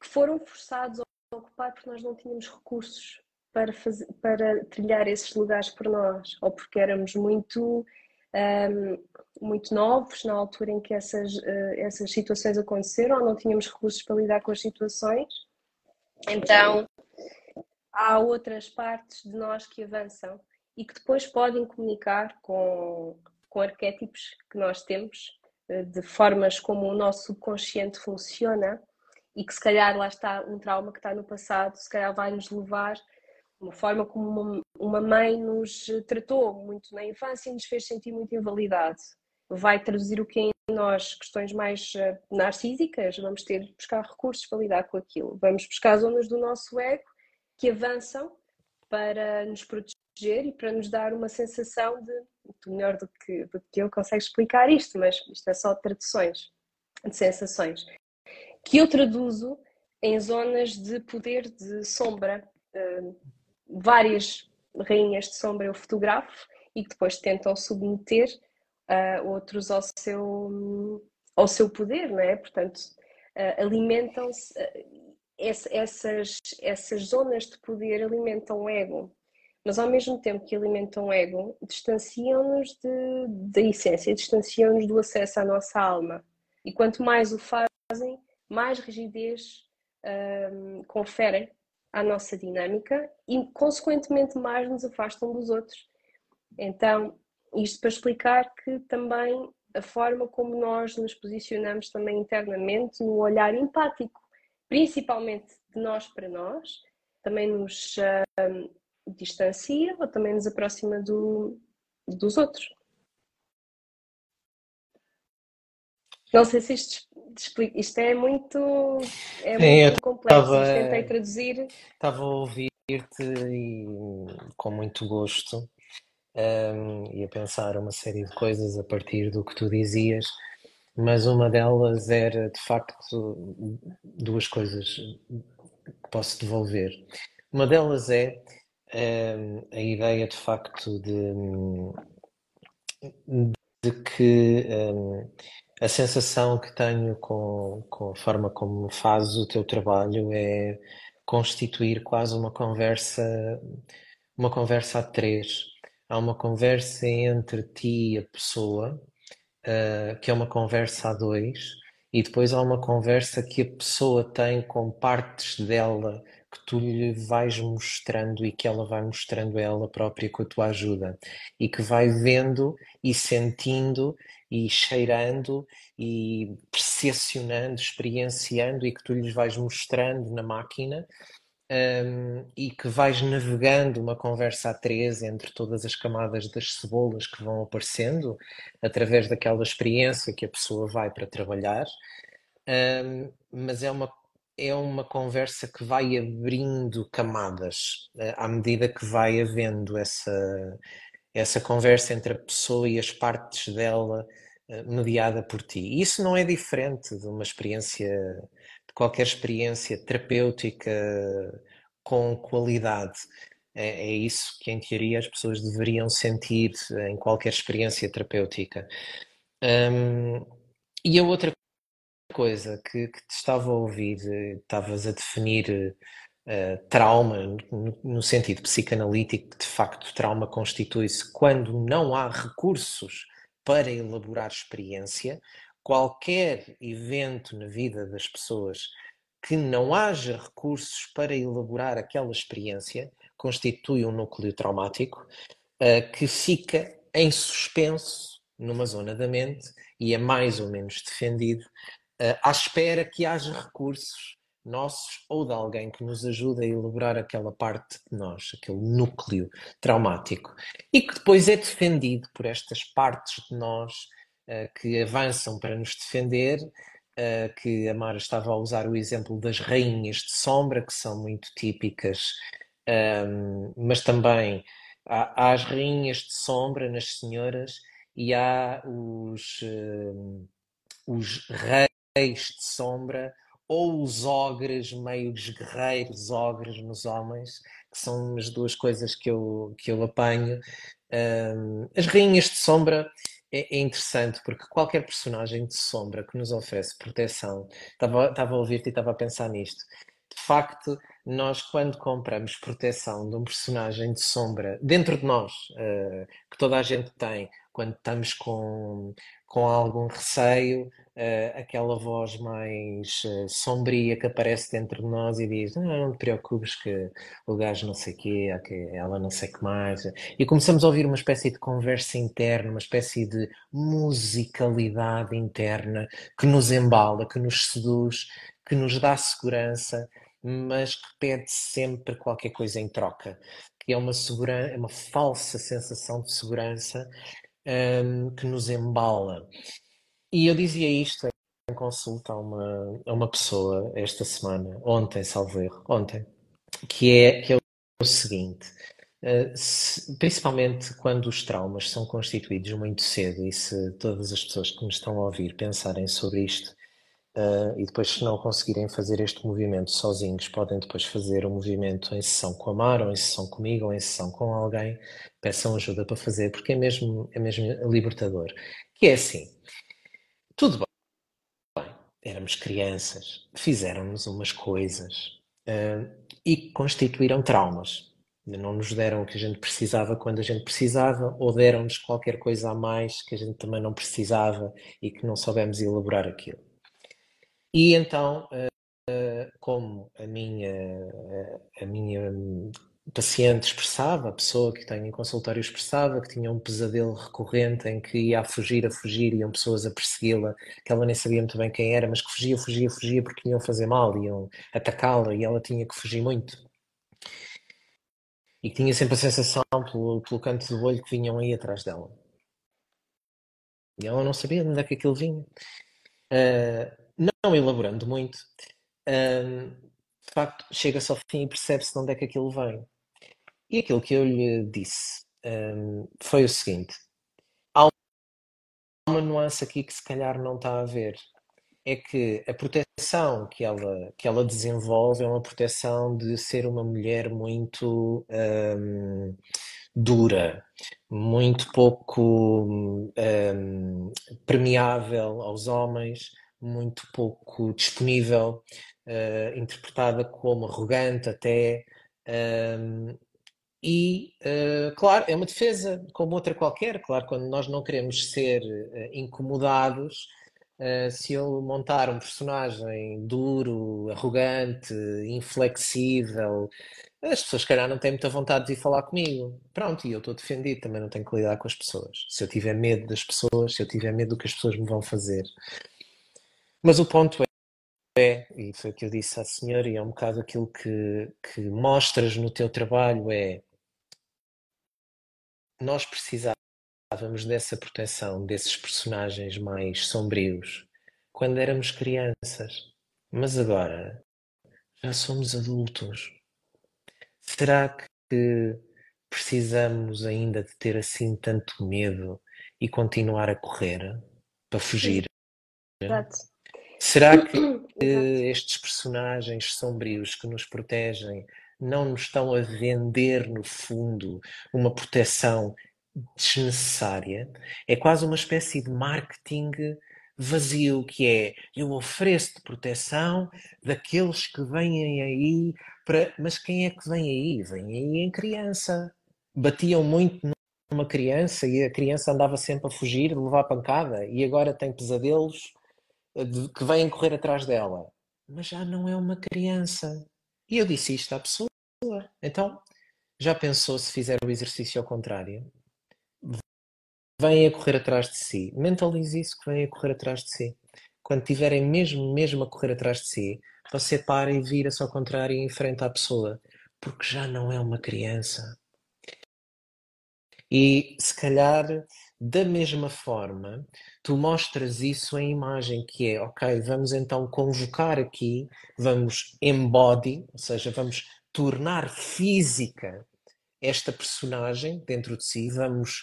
que foram forçados a ocupar porque nós não tínhamos recursos para, fazer, para trilhar esses lugares por nós, ou porque éramos muito, um, muito novos na altura em que essas, uh, essas situações aconteceram, não tínhamos recursos para lidar com as situações. Então, há outras partes de nós que avançam e que depois podem comunicar com, com arquétipos que nós temos, eh, de formas como o nosso subconsciente funciona e que se calhar lá está um trauma que está no passado, se calhar vai nos levar uma forma como uma, mãe nos tratou muito na infância e nos fez sentir muito invalidade. Vai traduzir o que é em nós questões mais eh, narcísicas, vamos ter que buscar recursos para lidar com aquilo. Vamos buscar zonas do nosso ego que avançam para nos proteger e para nos dar uma sensação de melhor do que, do que eu consegue explicar isto, mas isto é só traduções de sensações que eu traduzo em zonas de poder de sombra. Uh, várias rainhas de sombra eu fotografo e que depois tentam submeter uh, outros ao seu, ao seu poder, não é? Portanto, uh, alimentam-se essas, essas zonas de poder alimentam o ego, mas ao mesmo tempo que alimentam o ego, distanciam-nos da essência, distanciam-nos do acesso à nossa alma. E quanto mais o fazem, mais rigidez conferem à nossa dinâmica e, consequentemente, mais nos afastam dos outros. Então, isto para explicar que também a forma como nós nos posicionamos também internamente no olhar empático principalmente de nós para nós, também nos uh, distancia ou também nos aproxima do, dos outros. Não sei se isto explica. Isto é muito, é Sim, muito complexo. Estava, tentei traduzir. Estava a ouvir-te e com muito gosto um, e a pensar uma série de coisas a partir do que tu dizias mas uma delas era de facto duas coisas que posso devolver. Uma delas é um, a ideia de facto de, de que um, a sensação que tenho com, com a forma como fazes o teu trabalho é constituir quase uma conversa, uma conversa a três. Há uma conversa entre ti e a pessoa uh, que é uma conversa a dois, e depois há uma conversa que a pessoa tem com partes dela que tu lhe vais mostrando e que ela vai mostrando a ela própria com a tua ajuda e que vai vendo e sentindo e cheirando e percepcionando, experienciando e que tu lhes vais mostrando na máquina um, e que vais navegando uma conversa a três entre todas as camadas das cebolas que vão aparecendo através daquela experiência que a pessoa vai para trabalhar, um, mas é uma é uma conversa que vai abrindo camadas uh, à medida que vai havendo essa essa conversa entre a pessoa e as partes dela eh, mediada por ti. E isso não é diferente de uma experiência, de qualquer experiência terapêutica com qualidade. É, é, isso que, em teoria, as pessoas deveriam sentir em qualquer experiência terapêutica. Um, e a outra coisa que, que, te estava a ouvir, eh, estavas a definir uh, trauma no, no, sentido psicanalítico, de facto, trauma constitui-se quando não há recursos para elaborar experiência. Qualquer evento na vida das pessoas que não haja recursos para elaborar aquela experiência constitui um núcleo traumático uh, que fica em suspenso numa zona da mente e é mais ou menos defendido uh, à espera que haja recursos nossos ou de alguém que nos ajude a elaborar aquela parte de nós, aquele núcleo traumático, e que depois é defendido por estas partes de nós uh, que avançam para nos defender, uh, que a Mara estava a usar o exemplo das rainhas de sombra, que são muito típicas, um, mas também há, há, as rainhas de sombra nas senhoras e há os, uh, os reis de sombra ou os ogres, meios guerreiros, ogres nos homens, que são as duas coisas que eu, que eu apanho. As rainhas de sombra é, é, interessante porque qualquer personagem de sombra que nos oferece proteção, estava, estava a ouvir-te e estava a pensar nisto. De facto, nós quando compramos proteção de um personagem de sombra dentro de nós, uh, que toda a gente tem, quando estamos com, com algum receio, uh, aquela voz mais uh, sombria que aparece dentro de nós e diz: Não, não te preocupes, que o gajo não sei o quê, ela não sei o que mais. E começamos a ouvir uma espécie de conversa interna, uma espécie de musicalidade interna que nos embala, que nos seduz, que nos dá segurança, mas que pede sempre qualquer coisa em troca. Que é uma, segurança, é uma falsa sensação de segurança um, que nos embala. E eu dizia isto em consulta a uma, a uma pessoa esta semana, ontem, salvo erro, ontem, que é, que é o seguinte. Uh, se, principalmente quando os traumas são constituídos muito cedo, e se todas as pessoas que me estão a ouvir pensarem sobre isto, Uh, e depois, se não conseguirem fazer este movimento sozinhos, podem depois fazer o movimento em sessão com a Mar, ou em sessão comigo, ou em sessão com alguém. Peçam ajuda para fazer, porque é mesmo, é mesmo libertador. Que é assim: tudo bem, éramos crianças, fizeram-nos umas coisas uh, e constituíram traumas. Não nos deram o que a gente precisava quando a gente precisava, ou deram-nos qualquer coisa a mais que a gente também não precisava e que não soubemos elaborar aquilo. E então, uh, como a minha, a minha paciente expressava, a pessoa que tem em consultório expressava que tinha um pesadelo recorrente em que ia a fugir, a fugir, iam pessoas a persegui-la, que ela nem sabia muito bem quem era, mas que fugia, fugia, fugia porque iam fazer mal, iam atacá-la e ela tinha que fugir muito. E tinha sempre a sensação, pelo, pelo canto do olho, que vinham aí atrás dela. E ela não sabia de onde é que aquilo vinha. Uh, não elaborando muito, um, de facto, chega-se ao fim e percebe-se de onde é que aquilo vem. E aquilo que eu lhe disse um, foi o seguinte: há uma nuance aqui que se calhar não está a ver. É que a proteção que ela, que ela desenvolve é uma proteção de ser uma mulher muito um, dura, muito pouco um, permeável aos homens, muito pouco disponível, uh, interpretada como arrogante até. Um, ehm, e, uh, claro, é uma defesa como outra qualquer. Claro, quando nós não queremos ser uh, incomodados, uh, se eu montar um personagem duro, arrogante, inflexível, as pessoas, calhar, não têm muita vontade de ir falar comigo. Pronto, e eu estou defendido, também não tenho que lidar com as pessoas. Se eu tiver medo das pessoas, se eu tiver medo do que as pessoas me vão fazer, mas o ponto é, e foi o que eu disse à senhora, e é um bocado aquilo que, que mostras no teu trabalho, é nós precisávamos dessa proteção desses personagens mais sombrios quando éramos crianças. Mas agora já somos adultos. Será que precisamos ainda de ter assim tanto medo e continuar a correr para fugir? Exato. Será que estes personagens sombrios que nos protegem não nos estão a vender, no fundo, uma proteção desnecessária? É quase uma espécie de marketing vazio, que é eu ofereço-te proteção daqueles que vêm aí para. Mas quem é que vem aí? Vem aí em criança. Batiam muito numa criança e a criança andava sempre a fugir, de levar pancada, e agora tem pesadelos que vêm correr atrás dela. Mas já não é uma criança. E eu disse isto à pessoa. Então, já pensou se fizer o exercício ao contrário? vêm a correr atrás de si. Mentalize isso que vêm a correr atrás de si. Quando tiverem mesmo, mesmo a correr atrás de si, você para e vira-se ao contrário e enfrenta a pessoa, porque já não é uma criança. E se calhar, da mesma forma, tu mostras isso em imagem, que é, ok, vamos então convocar aqui, vamos embody, ou seja, vamos tornar física esta personagem dentro de si, vamos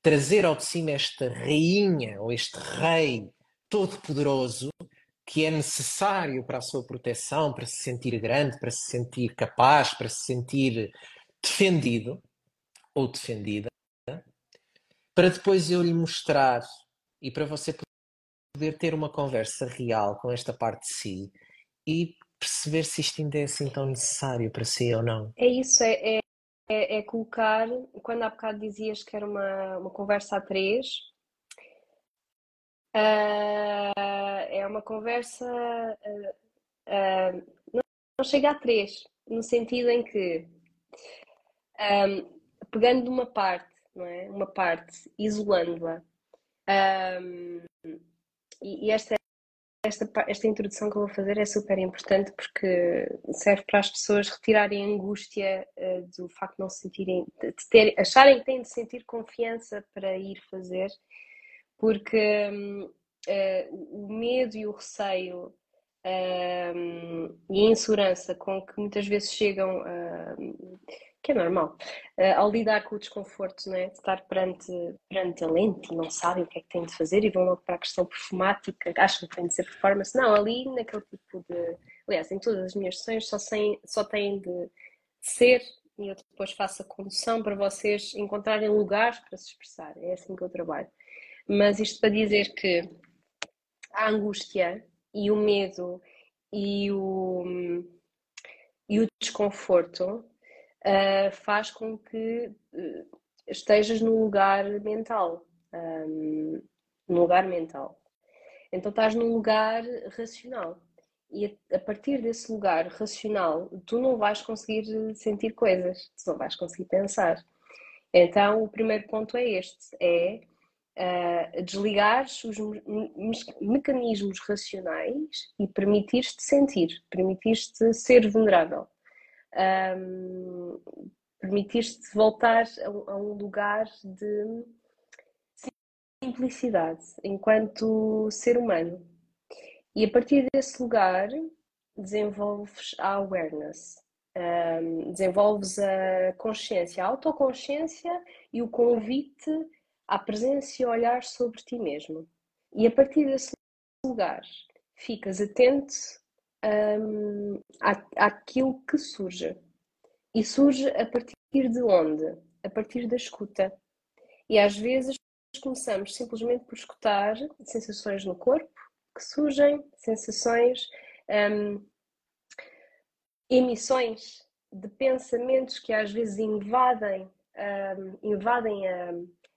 trazer ao de cima esta rainha ou este rei todo-poderoso que é necessário para a sua proteção, para se sentir grande, para se sentir capaz, para se sentir defendido ou defendida, para depois eu lhe mostrar e para você poder ter uma conversa real com esta parte de si e perceber se isto ainda é assim tão necessário para si ou não. É isso, é, é é, é, colocar, quando há bocado dizias que era uma, uma conversa a três, uh, é uma conversa. Uh, uh, não, não, chega a três, no sentido em que, um, pegando de uma parte, não é? Uma parte, isolando-a, um, e, esta esta, esta introdução que eu vou fazer é super importante porque serve para as pessoas retirarem a angústia uh, do facto de não se sentirem, de ter, acharem que têm de sentir confiança para ir fazer, porque um, uh, eh, o medo e o receio um, e a insegurança com que muitas vezes chegam que é normal, uh, ao lidar com o desconforto, né? de estar perante, perante a lente e não sabem o que é que têm de fazer e vão logo para a questão perfumática, acham que tem de ser performance. Não, ali naquele tipo de. Aliás, em todas as minhas sessões só, sem, só têm de ser e eu depois faço a condução para vocês encontrarem lugares para se expressar. É assim que eu trabalho. Mas isto para dizer que a angústia e o medo e o, e o desconforto uh, faz com que uh, estejas num lugar mental. Um, num lugar mental. Então estás num lugar racional. E a, a, partir desse lugar racional, tu não vais conseguir sentir coisas, tu não vais conseguir pensar. Então o primeiro ponto é este: é uh, desligar os me mecanismos racionais e permitir-te sentir, permitir-te ser vulnerável um, permitir-te voltar a, a, um lugar de simplicidade enquanto ser humano. E a partir desse lugar desenvolves a awareness, um, desenvolves a consciência, a autoconsciência e o convite à presença e olhar sobre ti mesmo. E a partir desse lugar ficas atento à, àquilo que surge. E surge a partir de onde? A partir da escuta. E às vezes começamos simplesmente por escutar sensações no corpo que surgem, sensações, um, emissões de pensamentos que às vezes invadem, um, invadem a,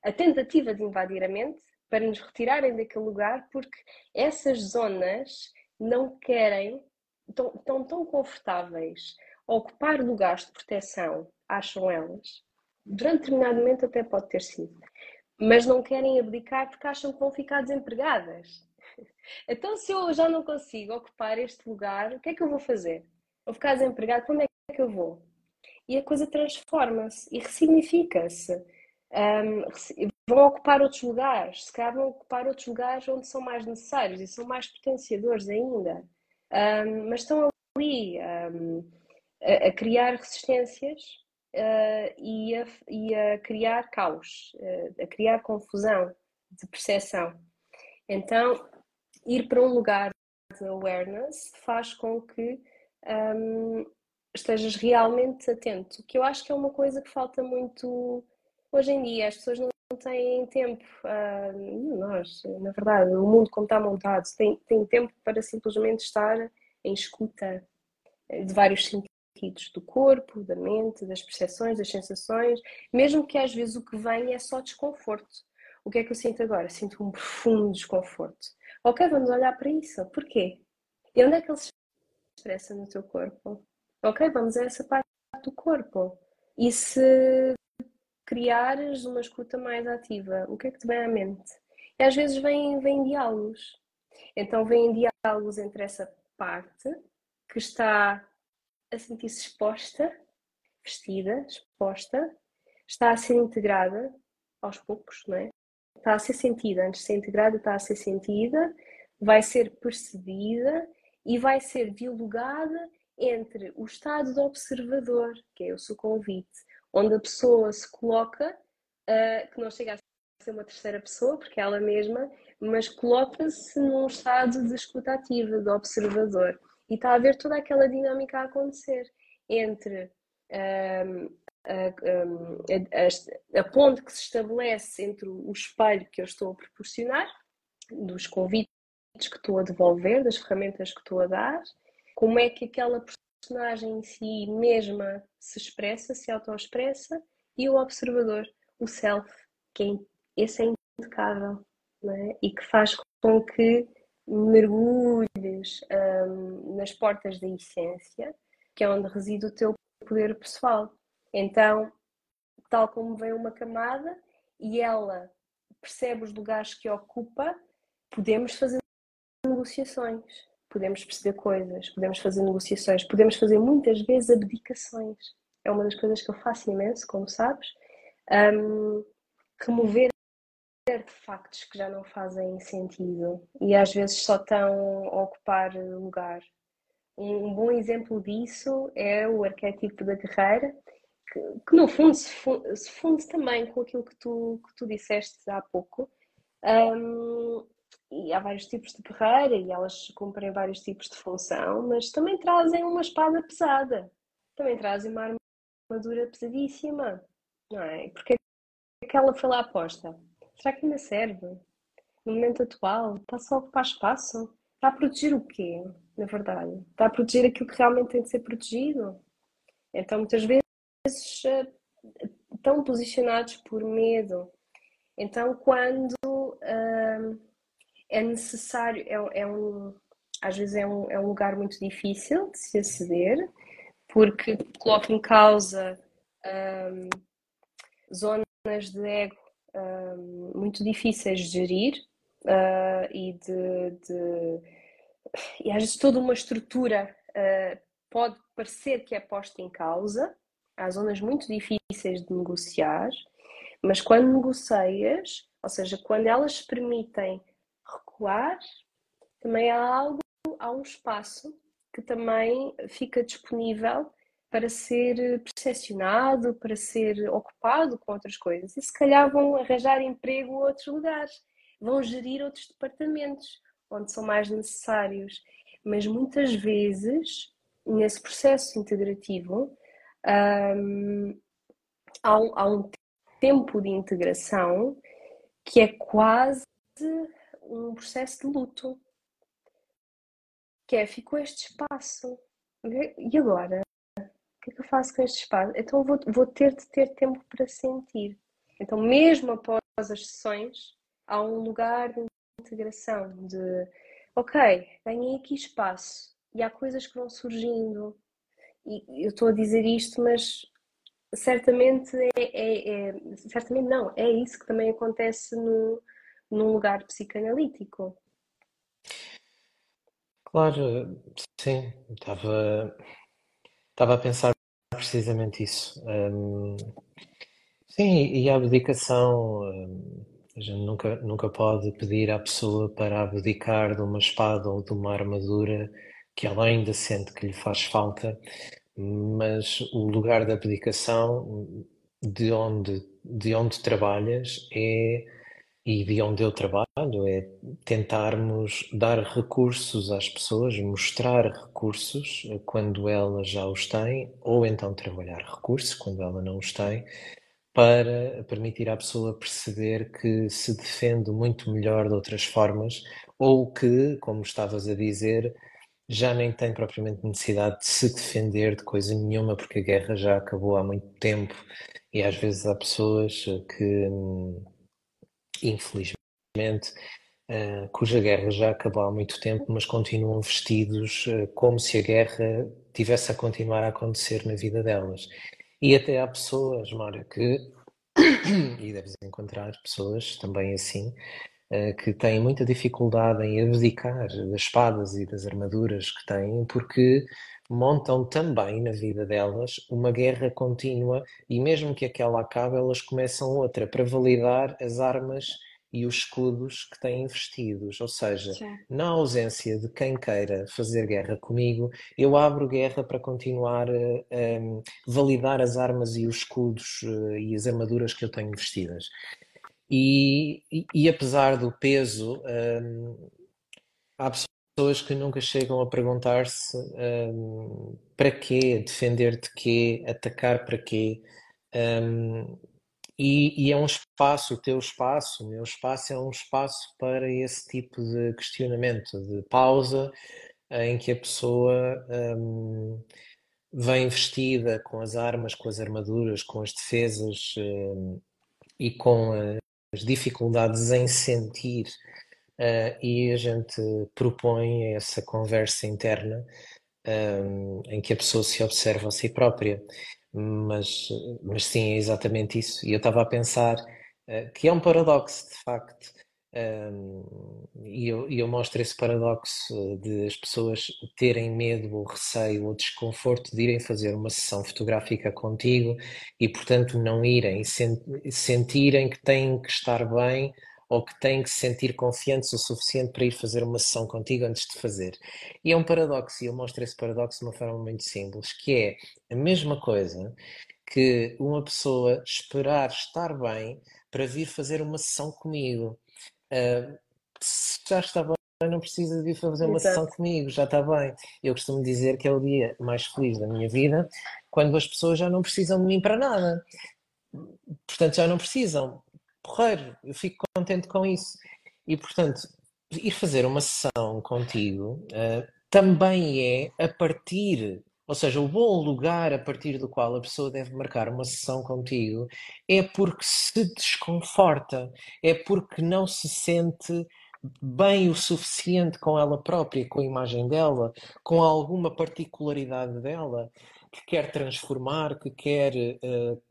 a tentativa de invadir a mente para nos retirarem daquele lugar, porque essas zonas não querem estão, estão tão confortáveis a ocupar lugares de proteção, acham elas, durante determinado momento até pode ter sido, mas não querem abdicar porque acham que vão ficar desempregadas. Então, se eu já não consigo ocupar este lugar, o que é que eu vou fazer? Vou ficar desempregado, para onde é que eu vou? E a coisa transforma-se e ressignifica-se. Um, vão ocupar outros lugares, se calhar vão ocupar outros lugares onde são mais necessários e são mais potenciadores ainda um, mas estão ali um, a, a, criar resistências uh, e, a, e, a, criar caos, uh, a criar confusão de percepção. Então, ir para um lugar de awareness faz com que um, estejas realmente atento, que eu acho que é uma coisa que falta muito hoje em dia. As pessoas não têm tempo, uh, nós, na verdade, o mundo como está montado, tem, tem tempo para simplesmente estar em escuta de vários sentidos, do corpo, da mente, das percepções, das sensações, mesmo que às vezes o que vem é só desconforto. O que é que eu sinto agora? Sinto um profundo desconforto. Ok, vamos olhar para isso. Porquê? E onde é que ele se expressa no teu corpo? Ok, vamos a essa parte do corpo. E se criares uma escuta mais ativa, o que é que te vem à mente? E às vezes vêm, vem diálogos. Então vêm diálogos entre essa parte que está a sentir-se exposta, vestida, exposta, está a ser integrada aos poucos, não é? Está a ser sentida, antes de ser integrada, está a ser sentida, vai ser percebida e vai ser dialogada entre o estado do observador, que é o seu convite, onde a pessoa se coloca, uh, que não chega a ser uma terceira pessoa, porque é ela mesma, mas coloca-se num estado de escuta ativa, de observador. E está a ver toda aquela dinâmica a acontecer entre um, a, a, a, ponte que se estabelece entre o espelho que eu estou a proporcionar, dos convites que estou a devolver, das ferramentas que estou a dar, como é que aquela personagem em si mesma se expressa, se auto-expressa, e o observador, o self, que é, esse é impecável é? e que faz com que mergulhes um, nas portas da essência, que é onde reside o teu poder pessoal. Então, tal como vem uma camada e ela percebe os lugares que ocupa, podemos fazer negociações, podemos perceber coisas, podemos fazer negociações, podemos fazer muitas vezes abdicações. É uma das coisas que eu faço imenso, como sabes. Um, remover artefactos que já não fazem sentido e às vezes só estão a ocupar lugar. Um bom exemplo disso é o arquétipo da guerreira, que, que no fundo se funde, se funde, também com aquilo que tu, que tu disseste há pouco. Um, e há vários tipos de guerreira e elas cumprem vários tipos de função, mas também trazem uma espada pesada, também trazem uma armadura pesadíssima, não é? Porque é que ela foi lá aposta? Será que ainda serve? No momento atual, está só a ocupar espaço? Está a proteger o quê, na verdade? Está a proteger aquilo que realmente tem de ser protegido? Então, muitas vezes, eh, estão posicionados por medo. Então, quando é necessário, é, é, um, às vezes é um, é um lugar muito difícil de se aceder, porque coloca em causa hum, zonas de ego muito difíceis de gerir uh, e de, de, e às vezes toda uma estrutura uh, pode parecer que é posta em causa. Há zonas muito difíceis de negociar, mas quando negocias, ou seja, quando elas permitem recuar, também há algo, há um espaço que também fica disponível para ser eh, percepcionado, para ser ocupado com outras coisas. E se calhar vão arranjar emprego em outros lugares, vão gerir outros departamentos onde são mais necessários. Mas muitas vezes, nesse processo integrativo, hum, há, um, há um tempo de integração que é quase um processo de luto. Que é, ficou este espaço. E agora? que é que eu faço com este espaço? Então vou, vou ter de ter tempo para sentir. Então, mesmo após as sessões, há um lugar de integração, de ok, ganhei aqui espaço e há coisas que vão surgindo. E eu estou a dizer isto, mas certamente é, é, é, certamente não, é isso que também acontece no, num lugar psicanalítico. Claro, sim, estava, estava a pensar precisamente isso. Um, sim, e a abdicação, um, a gente nunca, nunca pode pedir à pessoa para abdicar de uma espada ou de uma armadura que ela ainda sente que lhe faz falta, mas o lugar da abdicação de onde, de onde trabalhas é, e de onde eu trabalho, é tentarmos dar recursos às pessoas, mostrar recursos quando elas já os têm, ou então trabalhar recursos quando ela não os tem, para permitir à pessoa perceber que se defende muito melhor de outras formas, ou que, como estavas a dizer, já nem tem propriamente necessidade de se defender de coisa nenhuma, porque a guerra já acabou há muito tempo. E às vezes há pessoas que, infelizmente, uh, cuja guerra já acabou há muito tempo, mas continuam vestidos uh, como se a guerra tivesse a continuar a acontecer na vida delas. E até há pessoas, Mário, que, e deves encontrar pessoas também assim, eh, que têm muita dificuldade em abdicar das espadas e das armaduras que têm, porque montam também na vida delas uma guerra contínua e mesmo que aquela acabe, elas começam outra para validar as armas e os escudos que têm vestidos. Ou seja, Sim. na ausência de quem queira fazer guerra comigo, eu abro guerra para continuar a, a validar as armas e os escudos eh, e as armaduras que eu tenho vestidas. E, e, e apesar do peso, um, há pessoas que nunca chegam a perguntar-se um, para quê, defender de quê, atacar para quê. Um, e, e, é um espaço, o teu espaço, o meu espaço é um espaço para esse tipo de questionamento, de pausa, em que a pessoa um, vem vestida com as armas, com as armaduras, com as defesas um, e com as dificuldades em sentir, uh, e a gente propõe essa conversa interna um, em que a pessoa se observa a si própria. Mas, mas sim, é exatamente isso. E eu estava a pensar uh, que é um paradoxo, de facto. Um, e eu, eu, mostro esse paradoxo de as pessoas terem medo ou receio ou desconforto de irem fazer uma sessão fotográfica contigo e, portanto, não irem, sentirem que têm que estar bem ou que têm que se sentir confiantes o suficiente para ir fazer uma sessão contigo antes de fazer. E é um paradoxo, e eu mostro esse paradoxo de uma forma muito simples, que é a mesma coisa que uma pessoa esperar estar bem para vir fazer uma sessão comigo. Uh, se já está bem, não precisa de vir fazer uma Exato. sessão comigo, já está bem. Eu costumo dizer que é o dia mais feliz da minha vida quando as pessoas já não precisam de mim para nada. Portanto, já não precisam. Porreiro, eu fico contente com isso. E, portanto, ir fazer uma sessão contigo uh, também é a partir ou seja, o bom lugar a partir do qual a pessoa deve marcar uma sessão contigo é porque se desconforta, é porque não se sente bem o suficiente com ela própria, com a imagem dela, com alguma particularidade dela, que quer transformar, que quer, uh,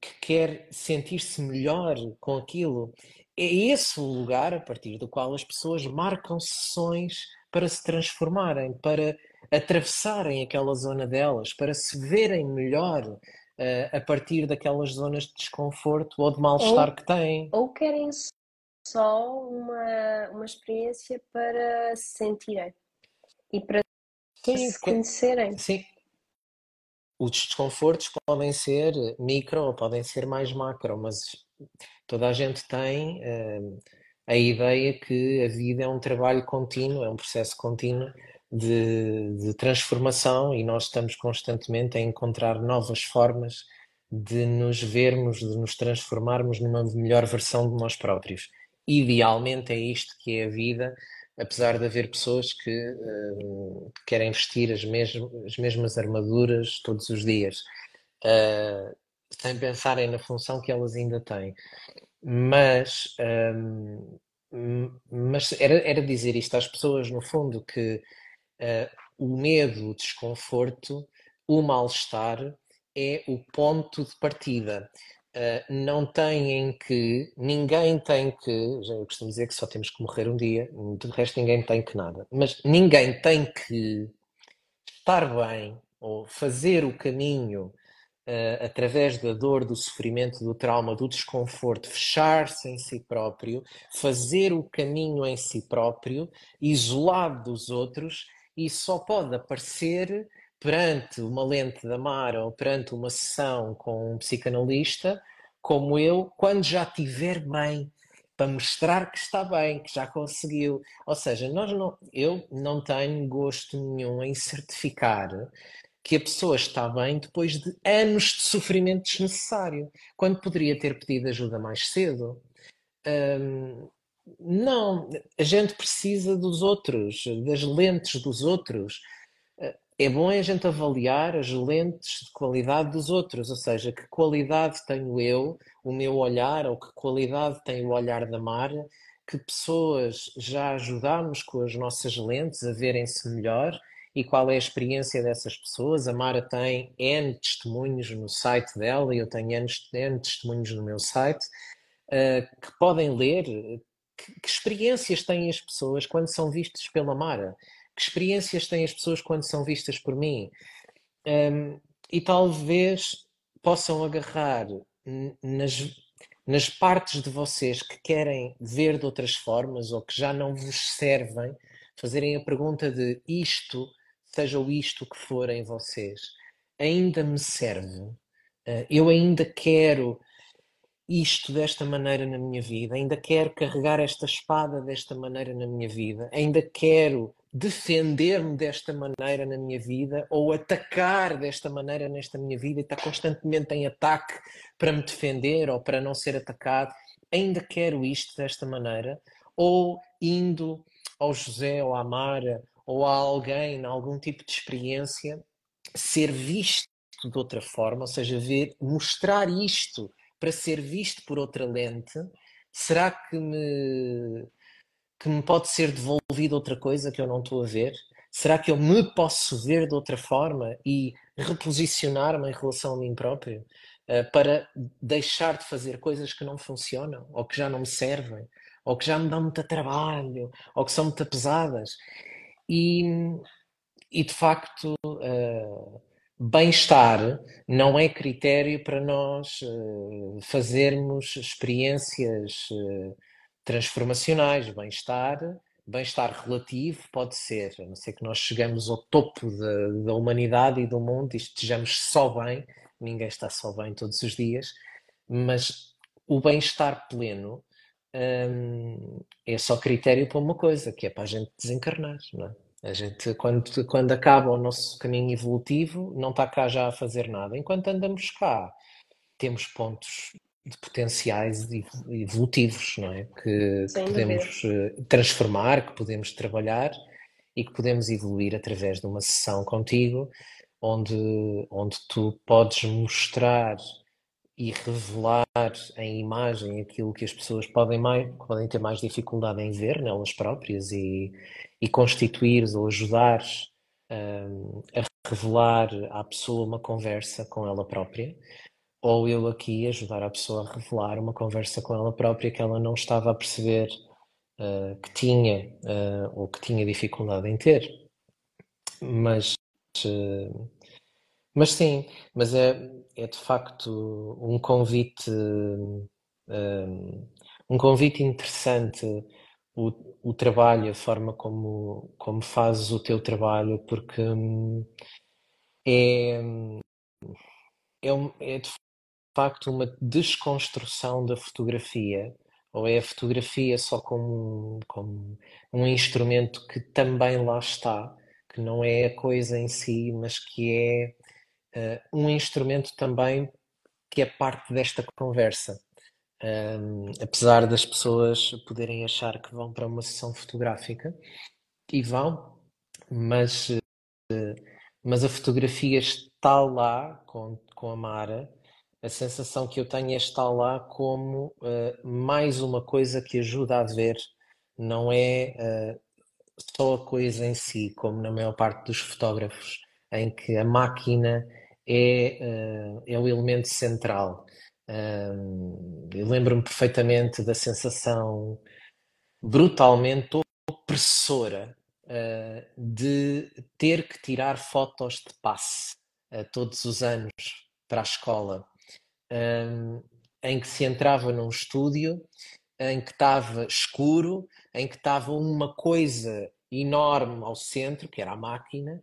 que quer sentir-se melhor com aquilo. É esse o lugar a partir do qual as pessoas marcam sessões para se transformarem, para atravessarem aquela zona delas, para se verem melhor uh, a partir daquelas zonas de desconforto ou de mal-estar que têm. Ou querem só uma, uma experiência para se sentirem e para sim, se conhecerem. Sim. Os desconfortos podem ser micro ou podem ser mais macro, mas toda a gente tem uh, a ideia que a vida é um trabalho contínuo, é um processo contínuo de, de, transformação e nós estamos constantemente a encontrar novas formas de nos vermos, de nos transformarmos numa melhor versão de nós próprios. Idealmente é isto que é a vida, apesar de haver pessoas que uh, querem vestir as, as mesmas armaduras todos os dias, uh, sem pensarem na função que elas ainda têm. Mas, um, ehm, mas era, era dizer isto às pessoas, no fundo, que uh, o medo, o desconforto, o mal-estar é o ponto de partida. Uh, não têm que, ninguém tem que, já eu costumo dizer que só temos que morrer um dia, de resto ninguém tem que nada, mas ninguém tem que estar bem ou fazer o caminho uh, através da dor, do sofrimento, do trauma, do desconforto, fechar-se em si próprio, fazer o caminho em si próprio, isolado dos outros e só pode aparecer perante uma lente da Mara ou perante uma sessão com um psicanalista, como eu, quando já estiver bem, para mostrar que está bem, que já conseguiu. Ou seja, nós não, eu não tenho gosto nenhum em certificar que a pessoa está bem depois de anos de sofrimento desnecessário, quando poderia ter pedido ajuda mais cedo. Hum, não, a gente precisa dos outros, das lentes dos outros. É bom a gente avaliar as lentes de qualidade dos outros, ou seja, que qualidade tenho eu, o meu olhar, ou que qualidade tem o olhar da Mara, que pessoas já ajudámos com as nossas lentes a verem-se melhor e qual é a experiência dessas pessoas. A Mara tem N testemunhos no site dela e eu tenho N, testemunhos no meu site uh, que podem ler. Que, que, experiências têm as pessoas quando são vistas pela Mara? Que experiências têm as pessoas quando são vistas por mim? Um, e talvez possam agarrar nas, nas partes de vocês que querem ver de outras formas ou que já não vos servem, fazerem a pergunta de isto seja o isto que for em vocês, ainda me serve? Eh, eu ainda quero isto desta maneira na minha vida, ainda quero carregar esta espada desta maneira na minha vida, ainda quero defender-me desta maneira na minha vida ou atacar desta maneira nesta minha vida e estar constantemente em ataque para me defender ou para não ser atacado, ainda quero isto desta maneira, ou indo ao José ou à Mara ou a alguém, algum tipo de experiência, ser visto de outra forma, ou seja, ver, mostrar isto para ser visto por outra lente, será que me, que me pode ser devolvido outra coisa que eu não estou a ver? Será que eu me posso ver de outra forma e reposicionar-me em relação a mim próprio uh, para deixar de fazer coisas que não funcionam ou que já não me servem? Ou que já me dão muito trabalho, ou que são muito pesadas. E, e de facto, uh, bem-estar não é critério para nós uh, fazermos experiências uh, transformacionais. Bem-estar, bem-estar relativo pode ser, a não ser que nós chegamos ao topo da, da humanidade e do mundo e estejamos só bem, ninguém está só bem todos os dias, mas o bem-estar pleno hum, é só critério para uma coisa, que é para a gente desencarnar, não é? A gente, quando, quando acaba o nosso caminho evolutivo, não está cá já a fazer nada. Enquanto andamos cá, temos pontos de potenciais evolutivos, não é? Que, que podemos. Eh, transformar, que podemos trabalhar e que podemos evoluir através de uma sessão contigo, onde, onde tu podes mostrar e revelar em imagem aquilo que as pessoas podem, mais, podem ter mais dificuldade em ver nelas próprias e, e constituir ou ajudar um, a revelar à pessoa uma conversa com ela própria, ou eu aqui ajudar a pessoa a revelar uma conversa com ela própria que ela não estava a perceber uh, que tinha uh, ou que tinha dificuldade em ter. Mas. Uh, mas sim, mas é, é de facto um convite, um, convite interessante o, o trabalho, a forma como, como fazes o teu trabalho, porque hum, é, é, é de facto uma desconstrução da fotografia, ou é a fotografia só como, como um instrumento que também lá está, que não é a coisa em si, mas que é uh, um instrumento também que é parte desta conversa. Um, apesar das pessoas poderem achar que vão para uma sessão fotográfica, e vão, mas, uh, mas a fotografia está lá com, com a Mara. A sensação que eu tenho é estar lá como uh, mais uma coisa que ajuda a ver, não é só a coisa em si, como na maior parte dos fotógrafos, em que a máquina é, uh, é o elemento central. Eu lembro-me perfeitamente da sensação brutalmente opressora uh, de ter que tirar fotos de passe uh, todos os anos para a escola, um, em que se entrava num estúdio em que estava escuro, em que estava uma coisa enorme ao centro, que era a máquina,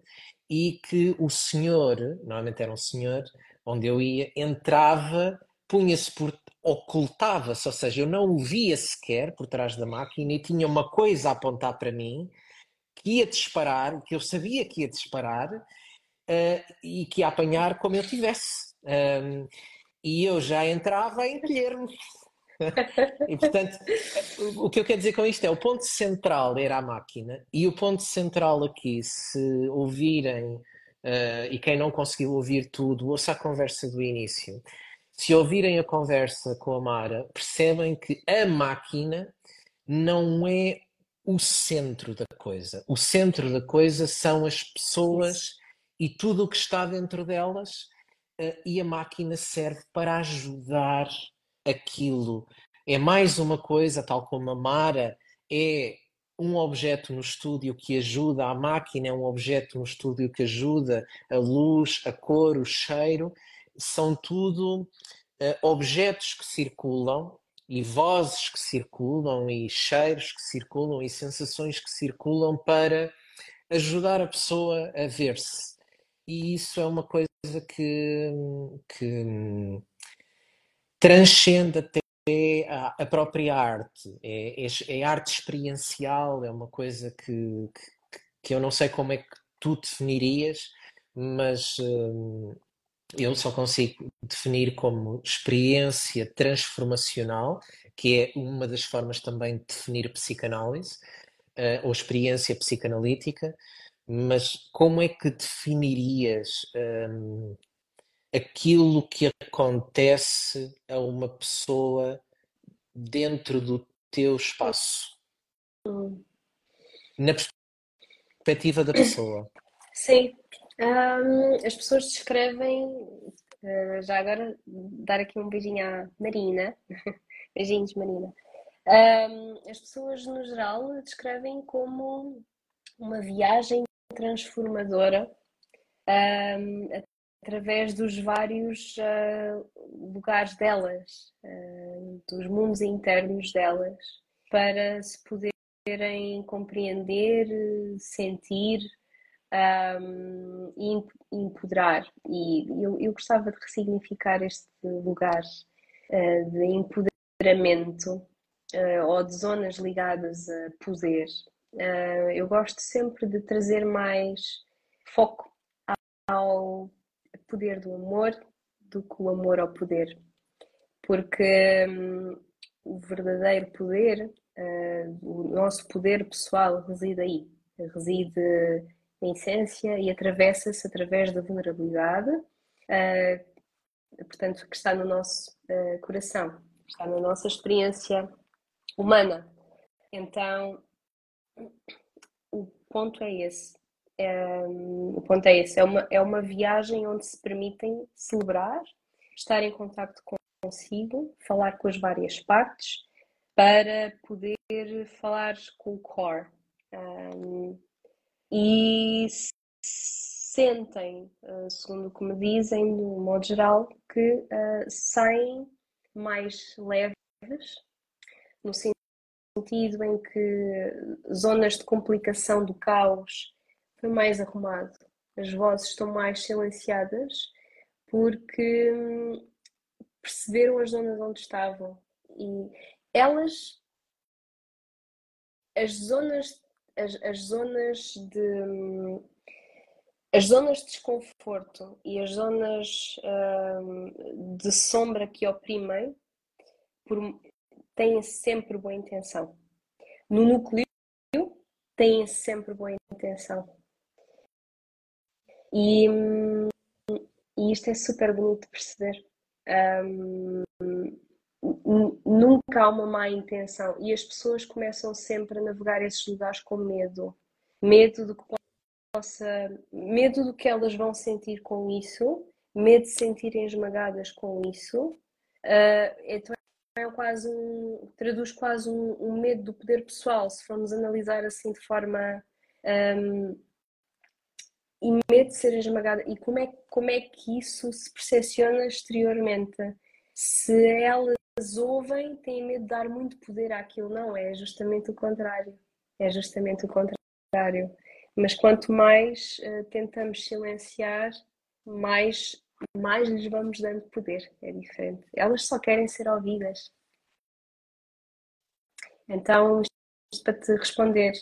e que o senhor, normalmente era um senhor, onde eu ia, entrava, punha-se por. ocultava-se, ou seja, eu não o via sequer por trás da máquina e tinha uma coisa a apontar para mim que ia disparar, que eu sabia que ia disparar uh, e que ia apanhar como eu tivesse. E eu já entrava a encolher-me. e portanto, o que eu quero dizer com isto é o ponto central era a máquina, e o ponto central aqui, se ouvirem, uh, e quem não conseguiu ouvir tudo, ouça a conversa do início. Se ouvirem a conversa com a Mara, percebem que a máquina não é o centro da coisa. O centro da coisa são as pessoas e tudo o que está dentro delas, e a máquina serve para ajudar aquilo. É mais uma coisa, tal como a Mara é um objeto no estúdio que ajuda, a máquina é um objeto no estúdio que ajuda, a luz, a cor, o cheiro, são tudo uh, objetos que circulam e vozes que circulam e cheiros que circulam e sensações que circulam para ajudar a pessoa a ver-se. E isso é uma coisa que, que transcende até a, a própria arte. É, é, é, arte experiencial, é uma coisa que, que, que, eu não sei como é que tu definirias, mas hum, eu só consigo definir como experiência transformacional, que é uma das formas também de definir psicanálise, uh, ou experiência psicanalítica, mas como é que definirias um, aquilo que acontece a uma pessoa dentro do teu espaço? Hum. Na perspectiva da pessoa. Sim, um, as pessoas descrevem, uh, já agora dar aqui um beijinho à Marina, beijinhos Marina. Um, as pessoas no geral descrevem como uma viagem transformadora um, através dos vários uh, lugares delas, uh, dos mundos internos delas, para se poderem compreender, sentir, um, e empoderar. E eu, eu gostava de ressignificar este lugar uh, de empoderamento uh, ou de zonas ligadas a poder. Uh, eu gosto sempre de trazer mais foco ao poder do amor do que o amor ao poder. Porque um, o verdadeiro poder, o nosso poder pessoal reside aí, reside a essência e atravessa-se através da vulnerabilidade, uh, portanto, que está no nosso uh, coração, está na nossa experiência humana. Então, o ponto é esse. É, o ponto é esse. É uma, é uma viagem onde se permitem celebrar, estar em contato consigo, falar com as várias partes, para poder falar com o core. Um, e sentem, eh, segundo o que me dizem, de modo geral, que uh, saem mais leves, no sentido em que zonas de complicação do caos foi mais arrumado, as vozes estão mais silenciadas porque hum, perceberam as zonas onde estavam. E elas as zonas as, as zonas de as zonas de desconforto e as zonas um, de sombra que oprimem por, têm sempre boa intenção. No núcleo têm sempre boa intenção. E, e isto é super bonito de perceber. Um, nunca há uma má intenção e as pessoas começam sempre a navegar esses lugares com medo. Medo do que possa, medo do que elas vão sentir com isso, medo de se sentirem esmagadas com isso. Uh, então é quase um, traduz quase um, um, medo do poder pessoal, se formos analisar assim de forma um, e medo de ser esmagada. E como é, como é que isso se percepciona exteriormente? Se elas ouvem têm medo de dar muito poder àquilo. Não, é justamente o contrário. É justamente o contrário. Mas quanto mais uh, tentamos silenciar, mais, mais lhes vamos dando poder. É diferente. Elas só querem ser ouvidas. Então, isto para te responder,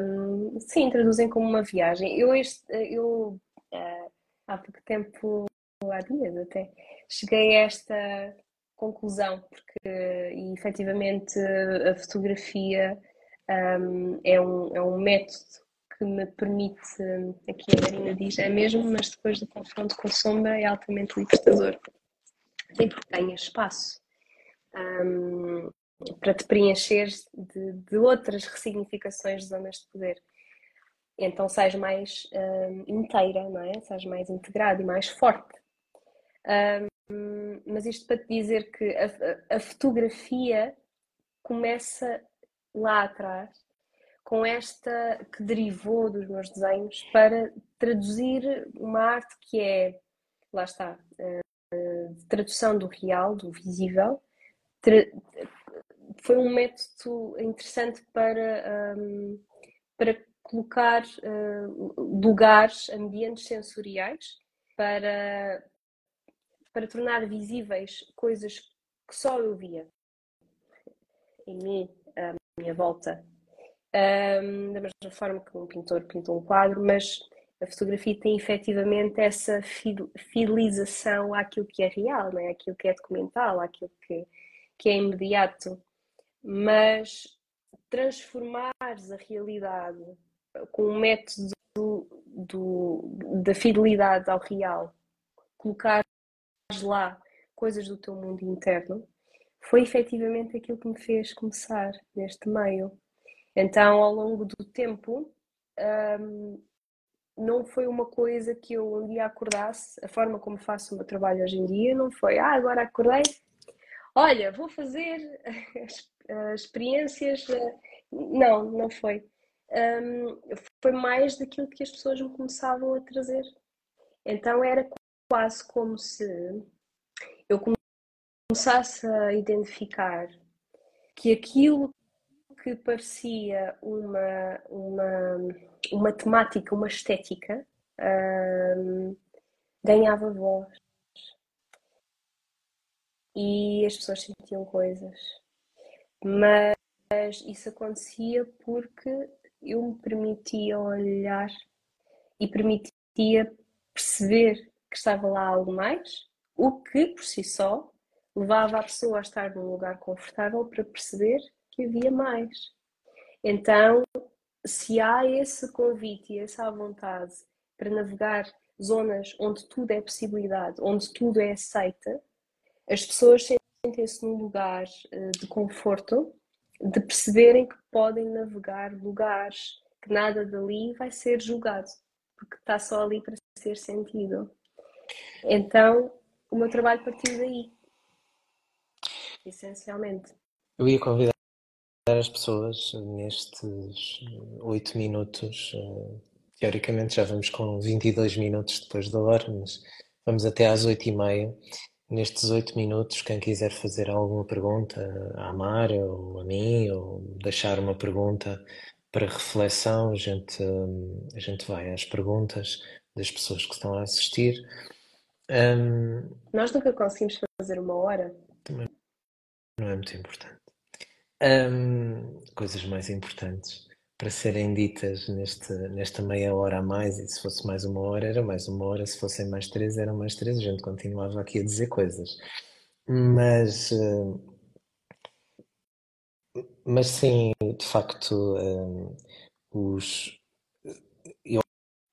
um, sim, traduzem como uma viagem. Eu, este, eu uh, há pouco tempo, há dias até, cheguei a esta conclusão, porque e, efetivamente a fotografia um, é, um, é um método que me permite, aqui a Marina diz é mesmo, mas depois do confronto com a sombra é altamente libertador. Sim, porque ganha espaço um, para te preencher de, de, outras ressignificações de zonas de poder. Então sais mais um, inteira, não é? Sais mais integrado e mais forte. Um, mas isto para te dizer que a, a fotografia começa lá atrás, com esta que derivou dos meus desenhos, para traduzir uma arte que é, lá está, uh, tradução do real, do visível. foi um método interessante para, um, para colocar uh, lugares, ambientes sensoriais, para, para tornar visíveis coisas que só eu via em mim, minha volta. Um, da mesma forma que um pintor pinta um quadro, mas a fotografia tem efetivamente essa fidelização àquilo que é real, né? àquilo que é documental, àquilo que, que é imediato. Mas transformares a realidade com um método do, do, da fidelidade ao real, colocares lá coisas do teu mundo interno, foi efetivamente aquilo que me fez começar neste meio. Então, ao longo do tempo, um, não foi uma coisa que eu um dia acordasse, a forma como faço o meu trabalho hoje em dia, não foi, ah, agora acordei, olha, vou fazer as experiências. Não, não foi. Um, foi mais daquilo que as pessoas me começavam a trazer. Então era quase como se eu começasse a identificar que aquilo que parecia uma, uma, uma temática, uma estética, hum, ganhava voz. E as pessoas sentiam coisas. Mas isso acontecia porque eu me permitia olhar e permitia perceber que estava lá algo mais, o que por si só levava a pessoa a estar num lugar confortável para perceber que havia mais. Então, se há esse convite e essa vontade para navegar zonas onde tudo é possibilidade, onde tudo é aceita, as pessoas sentem-se num lugar eh, de conforto, de perceberem que podem navegar lugares que nada dali vai ser julgado, porque está só ali para ser sentido. Então, o meu trabalho partiu daí essencialmente. Eu ia convidar as pessoas nestes oito minutos. Eh, teoricamente já vamos com 22 minutos depois da hora, mas vamos até às oito e meia. Nestes oito minutos, quem quiser fazer alguma pergunta à Mara ou a mim, ou deixar uma pergunta para reflexão, a gente, eh, a gente vai às perguntas das pessoas que estão a assistir. Um, Nós nunca conseguimos fazer uma hora. Também não é muito importante. Um, coisas mais importantes para serem ditas neste, nesta meia hora a mais, e se fosse mais uma hora, era mais uma hora, se fossem mais três, eram mais três, a gente continuava aqui a dizer coisas. Mas, mas sim, de facto, os, eu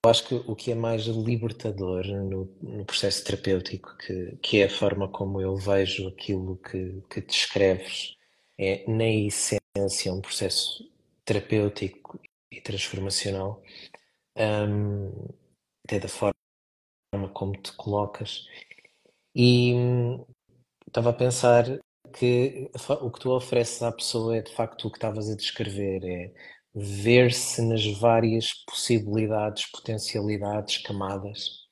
acho que o que é mais libertador no, no processo terapêutico, que, que é a forma como eu vejo aquilo que, que descreves, é na essência um processo terapêutico e transformacional, um, até da forma como te colocas. E estava a pensar que o que tu ofereces à pessoa é de facto o que estavas a descrever, é ver-se nas várias possibilidades, potencialidades, camadas.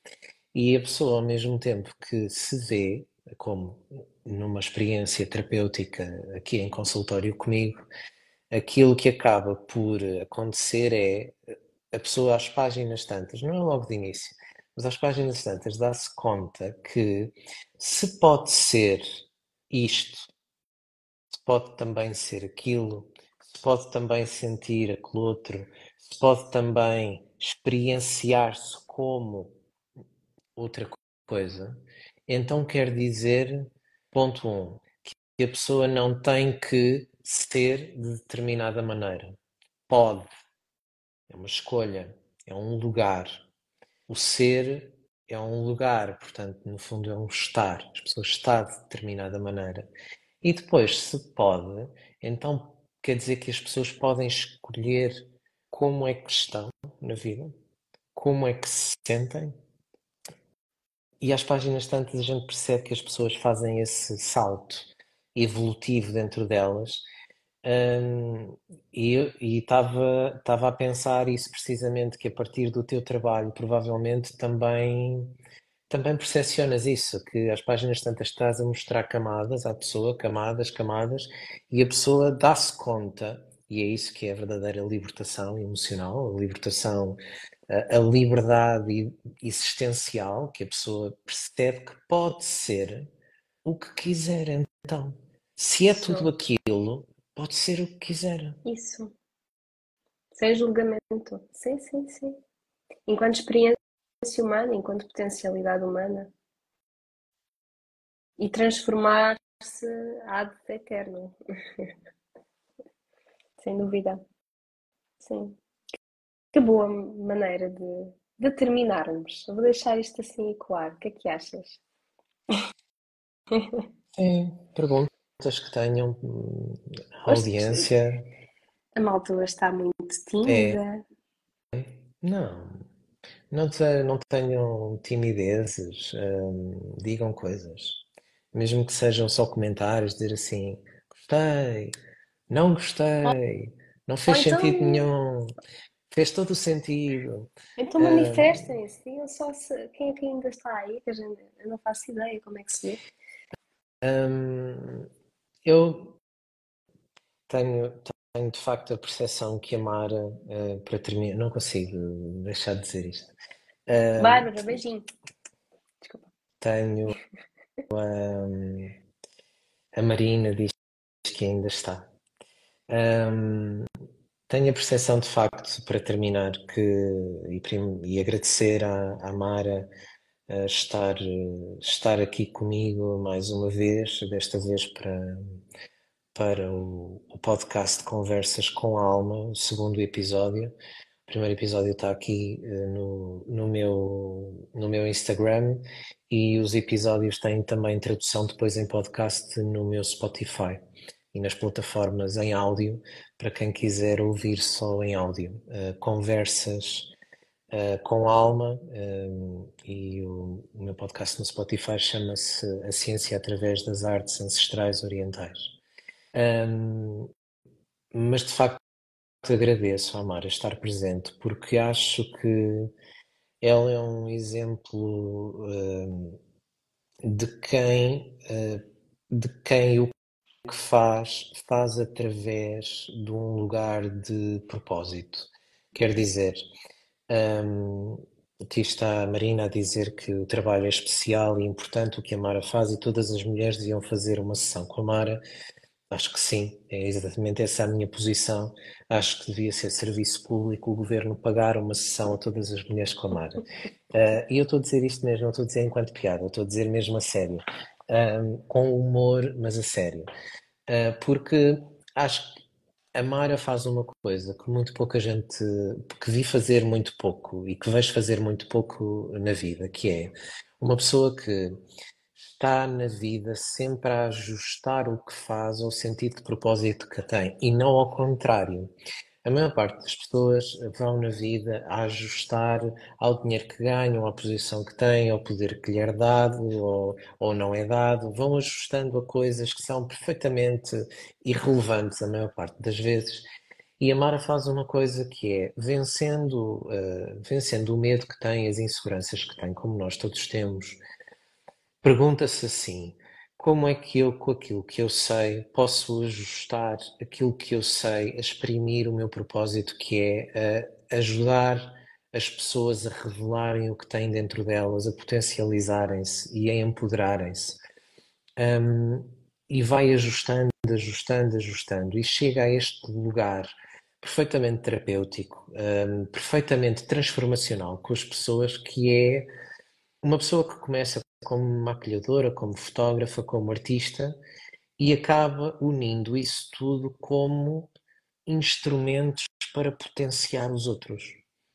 E a pessoa, ao mesmo tempo que se vê, como numa experiência terapêutica aqui em consultório comigo, aquilo que acaba por acontecer é a pessoa às páginas tantas, não é logo de início, mas às páginas tantas dá-se conta que se pode ser isto, se pode também ser aquilo, se pode também sentir aquele outro, se pode também experienciar-se como outra coisa, então quer dizer, ponto um, que a pessoa não tem que ser de determinada maneira. Pode. É uma escolha, é um lugar. O ser é um lugar, portanto, no fundo é um estar. As pessoas estão de determinada maneira. E depois, se pode, então quer dizer que as pessoas podem escolher como é que estão na vida, como é que se sentem. E às páginas tantas a gente percebe que as pessoas fazem esse salto evolutivo dentro delas. Um, e estava a pensar isso precisamente, que a partir do teu trabalho provavelmente também também percepcionas isso, que as páginas tantas estás a mostrar camadas à pessoa, camadas, camadas, e a pessoa dá-se conta, e é isso que é a verdadeira libertação emocional, a libertação, a, liberdade existencial, que a pessoa percebe que pode ser o que quiser então. Se é Isso. tudo aquilo, pode ser o que quiser. Isso. Sem julgamento. Sim, sim, sim. Enquanto experiência humana, enquanto potencialidade humana. E transformar-se ad eterno. Sem dúvida. Sim. Que boa maneira de, de terminarmos. Eu vou deixar isto assim ecoar. O que é que achas? Sim, perguntas que tenham hum, audiência. A malta está muito tímida. Não, não, te- não tenham timidezes, hum, digam coisas. Mesmo que sejam só comentários, dizer assim, gostei, não gostei, não fez então- sentido nenhum, fez todo o sentido. Então manifestem-se, digam só se, quem é que ainda está aí, que a gente, eu não faço ideia como é que se vê. Hum, eu tenho, tenho de facto a percepção que a Mara, eh, para terminar, não consigo deixar de dizer isto. Hum, Bárbara, beijinho. Desculpa. tenho hum, a Marina diz que ainda está. Hum, tenho a percepção de facto, para terminar, que e, e agradecer à, à Mara eh, estar, estar aqui comigo mais uma vez, desta vez para, para o, o podcast Conversas com a Alma, o segundo episódio. O primeiro episódio está aqui eh, no, no meu, no meu Instagram e os episódios têm também tradução depois em podcast no meu Spotify e nas plataformas em áudio, para quem quiser ouvir só em áudio. Eh, conversas eh, com alma eh, e o, o meu podcast no Spotify chama-se A Ciência através das Artes Ancestrais Orientais. Um, mas de facto agradeço à Mara estar presente porque acho que ela é um exemplo um, de quem uh, de quem que faz faz através de um lugar de propósito. Quer dizer, um, aqui está a Marina a dizer que o trabalho é especial e importante, o que a Mara faz, e todas as mulheres deviam fazer uma sessão com a Mara. Acho que sim, é exatamente essa a minha posição. Acho que devia ser serviço público o governo pagar uma sessão a todas as mulheres com a Mara. Uh, e eu estou a dizer isto mesmo, não estou a dizer enquanto piada, estou a dizer mesmo a sério. Um, com humor, mas a sério. Uh, porque acho que a Mara faz uma coisa que muito pouca gente, que vi fazer muito pouco e que vejo fazer muito pouco na vida, que é uma pessoa que está na vida sempre a ajustar o que faz ao sentido de propósito que tem e não ao contrário. A maior parte das pessoas vão na vida a ajustar ao dinheiro que ganham, à posição que têm, ao poder que lhe é dado ou, ou não é dado, vão ajustando a coisas que são perfeitamente irrelevantes a maior parte das vezes. E a Mara faz uma coisa que é vencendo, uh, vencendo o medo que tem, as inseguranças que tem, como nós todos temos, pergunta-se assim: como é que eu, com aquilo que eu sei, posso ajustar aquilo que eu sei a exprimir o meu propósito, que é a ajudar as pessoas a revelarem o que têm dentro delas, a potencializarem-se e a empoderarem-se. Um, e vai ajustando, ajustando, ajustando, e chega a este lugar perfeitamente terapêutico, um, perfeitamente transformacional com as pessoas, que é uma pessoa que começa como maquilhadora, como fotógrafa, como artista e acaba unindo isso tudo como instrumentos para potenciar os outros.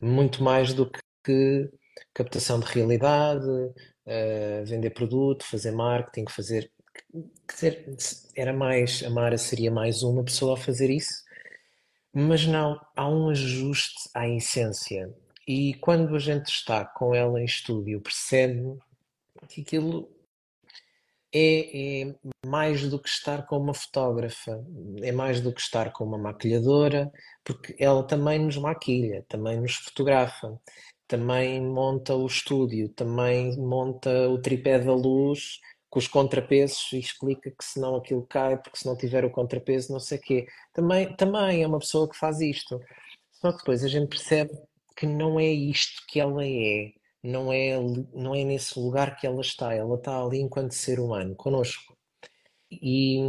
Muito mais do que captação de realidade, uh, vender produto, fazer marketing, fazer. Quer dizer, era mais, a Mara seria mais uma pessoa a fazer isso, mas não, há um ajuste à essência. E quando a gente está com ela em estúdio, percebe que aquilo é, é, mais do que estar com uma fotógrafa, é mais do que estar com uma maquilhadora, porque ela também nos maquilha, também nos fotografa, também monta o estúdio, também monta o tripé da luz com os contrapesos e explica que senão aquilo cai, porque se não tiver o contrapeso não sei o quê. Também, também é uma pessoa que faz isto. Só que depois a gente percebe que não é isto que ela é não é, não é nesse lugar que ela está, ela está ali enquanto ser humano, connosco. E,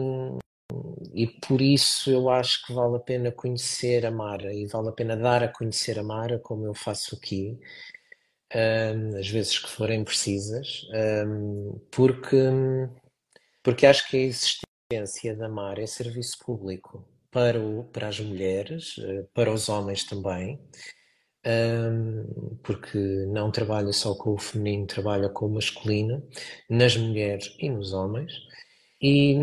e por isso eu acho que vale a pena conhecer a Mara e vale a pena dar a conhecer a Mara, como eu faço aqui, um, às vezes que forem precisas, um, porque, porque acho que a existência da Mara é serviço público para, o, para as mulheres, eh, para os homens também um, porque não trabalha só com o feminino, trabalha com o masculino, nas mulheres e nos homens. E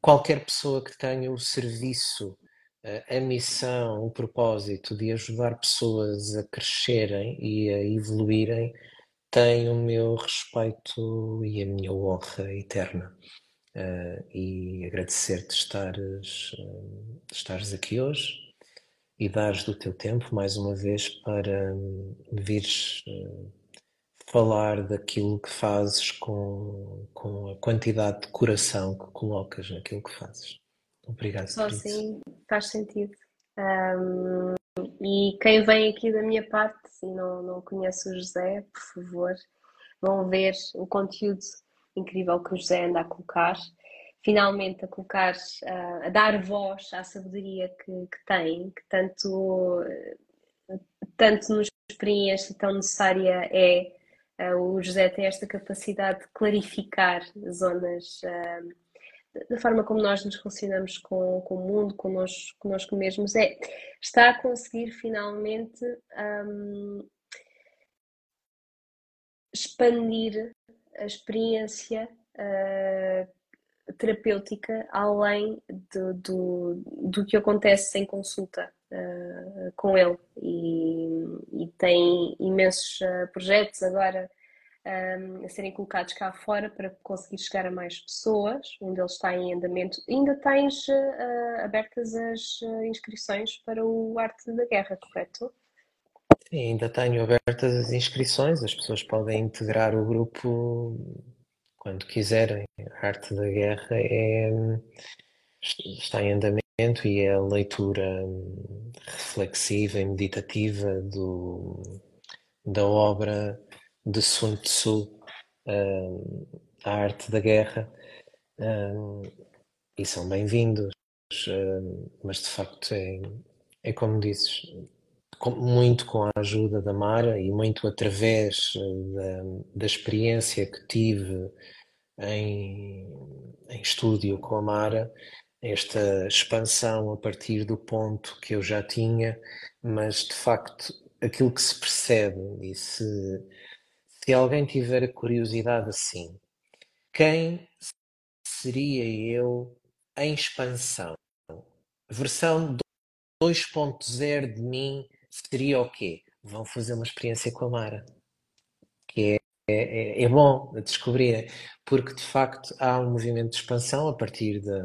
qualquer pessoa que tenha o serviço, a missão, o propósito de ajudar pessoas a crescerem e a evoluírem, tem o meu respeito e a minha honra eterna. Uh, e agradecer-te estares, uh, estares aqui hoje e dares do teu tempo mais uma vez para hum, vires uh, falar daquilo que fazes com, com a quantidade de coração que colocas naquilo que fazes. Obrigado. Só assim faz sentido. Um, e quem vem aqui da minha parte e não, não conhece o José, por favor, vão ver o conteúdo incrível que o José anda a colocar finalmente a colocar, a, dar voz à sabedoria que, que tem, que tanto, tanto nos preenche tão necessária é. O José tem esta capacidade de clarificar zonas da forma como nós nos relacionamos com, com o mundo, connosco, connosco mesmos, é, está a conseguir finalmente um, expandir a experiência uh, terapêutica além do, do, do que acontece em consulta uh, com ele. E, e tem imensos uh, projetos agora um, a serem colocados cá fora para conseguir chegar a mais pessoas. Um deles está em andamento. Ainda tens uh, abertas as inscrições para o Arte da Guerra, correto? Sim, ainda tenho abertas as inscrições, as pessoas podem integrar o grupo quando quiserem. A arte da guerra é, está em andamento e é a leitura reflexiva e meditativa do, da obra de Sun Tzu, uh, A Arte da Guerra, uh, e são bem-vindos, mas de facto é, é como dizes, muito com a ajuda da Mara e muito através da, da experiência que tive em, em estúdio com a Mara, esta expansão a partir do ponto que eu já tinha, mas de facto aquilo que se percebe e se, se alguém tiver a curiosidade assim, quem seria eu em expansão? Versão 2.0 de mim seria o quê? Vão fazer uma experiência com a Mara, que é é, é, é bom descobrir, porque de facto há um movimento de expansão a partir da,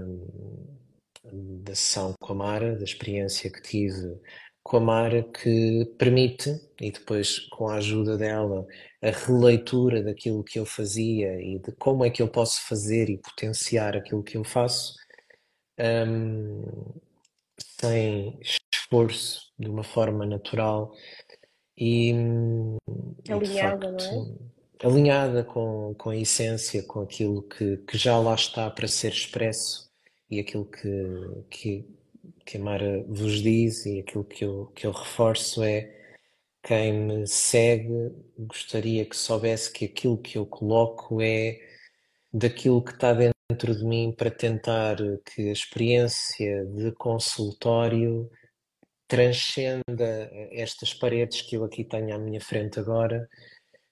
da sessão com a Mara, da experiência que tive com a Mara que permite, e depois com a ajuda dela, a releitura daquilo que eu fazia e de como é que eu posso fazer e potenciar aquilo que eu faço, um, sem esforço, de uma forma natural e, alinhada, facto, não é? Alinhada com, com a essência, com aquilo que, que já lá está para ser expresso e aquilo que, que, que a Mara vos diz e aquilo que eu, que eu reforço é quem me segue gostaria que soubesse que aquilo que eu coloco é daquilo que está dentro de mim para tentar que a experiência de consultório transcenda estas paredes que eu aqui tenho à minha frente agora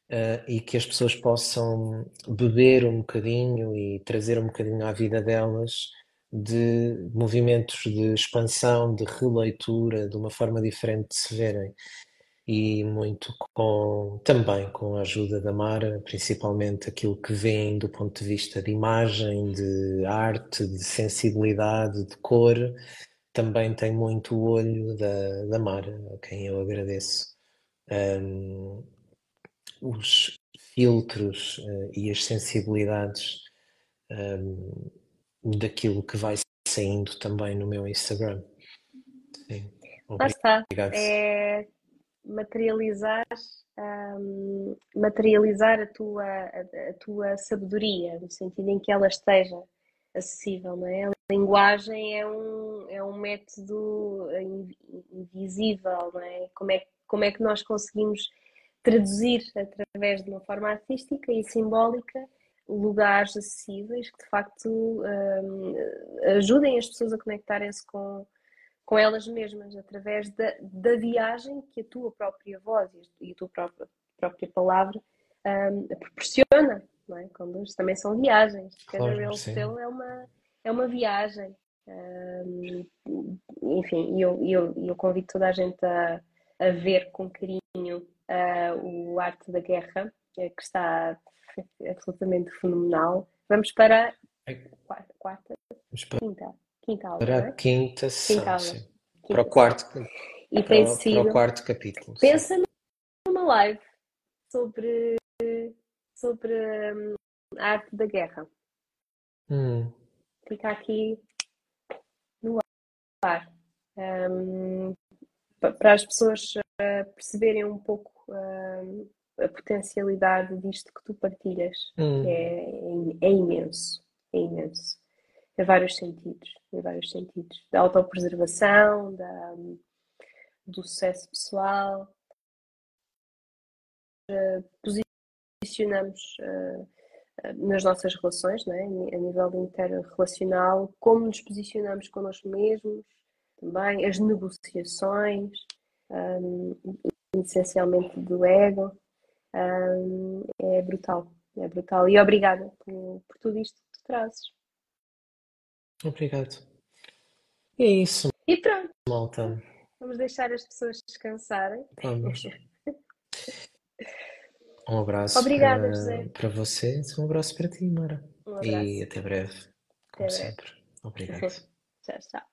uh, e que as pessoas possam beber um bocadinho e trazer um bocadinho à vida delas de movimentos de expansão, de releitura, de uma forma diferente de se verem. E muito com, também com a ajuda da Mara, principalmente aquilo que vem do ponto de vista de imagem, de arte, de sensibilidade, de cor, também tem muito o olho da, da Mara, a quem eu agradeço. Um, os filtros uh, e as sensibilidades um, daquilo que vai saindo também no meu Instagram. Sim. Lá está. É materializar, um, materializar a tua, a, a, tua sabedoria, no sentido em que ela esteja acessível, não é? A linguagem é um, é um método invisível, não é? Como é, como é que nós conseguimos traduzir através de uma forma artística e simbólica lugares acessíveis que de facto um, ajudem as pessoas a conectarem-se com, com elas mesmas através da, da viagem que a tua própria voz e a tua própria, própria palavra um, proporciona. Não é? Conduz também são viagens. Cada claro, real teu é uma, é uma viagem. Um, enfim, eu, eu, eu convido toda a gente a, a ver com carinho uh, o Arte da Guerra, eh, que está absolutamente fenomenal. Vamos para a quarta, quarta quinta, quinta aula. Para a é? quinta sessão, quinta para o quarto, e para, tem sido, para o quarto capítulo. Pensa sim. numa live sobre, sobre hum, a arte da guerra. Hum. Fica aqui no ar. Um, para as pessoas uh, perceberem um pouco uh, a potencialidade disto que tu partilhas hum. é, é, imenso, é imenso. Em vários sentidos, em vários sentidos. Da autopreservação, da, do sucesso pessoal. Posicionamos uh, nas nossas relações, não é? a nível interrelacional, como nos posicionamos connosco mesmos, também as negociações, um, essencialmente do ego, um, é brutal, é brutal. E obrigada por, por tudo isto que tu trazes. Obrigado. E é isso. E pronto. Malta. Vamos deixar as pessoas descansarem. Vamos. Um abraço Obrigada, para, José. para vocês, um abraço para ti, Mara. Um e até breve, como até sempre. Breve. Obrigado. tchau, tchau.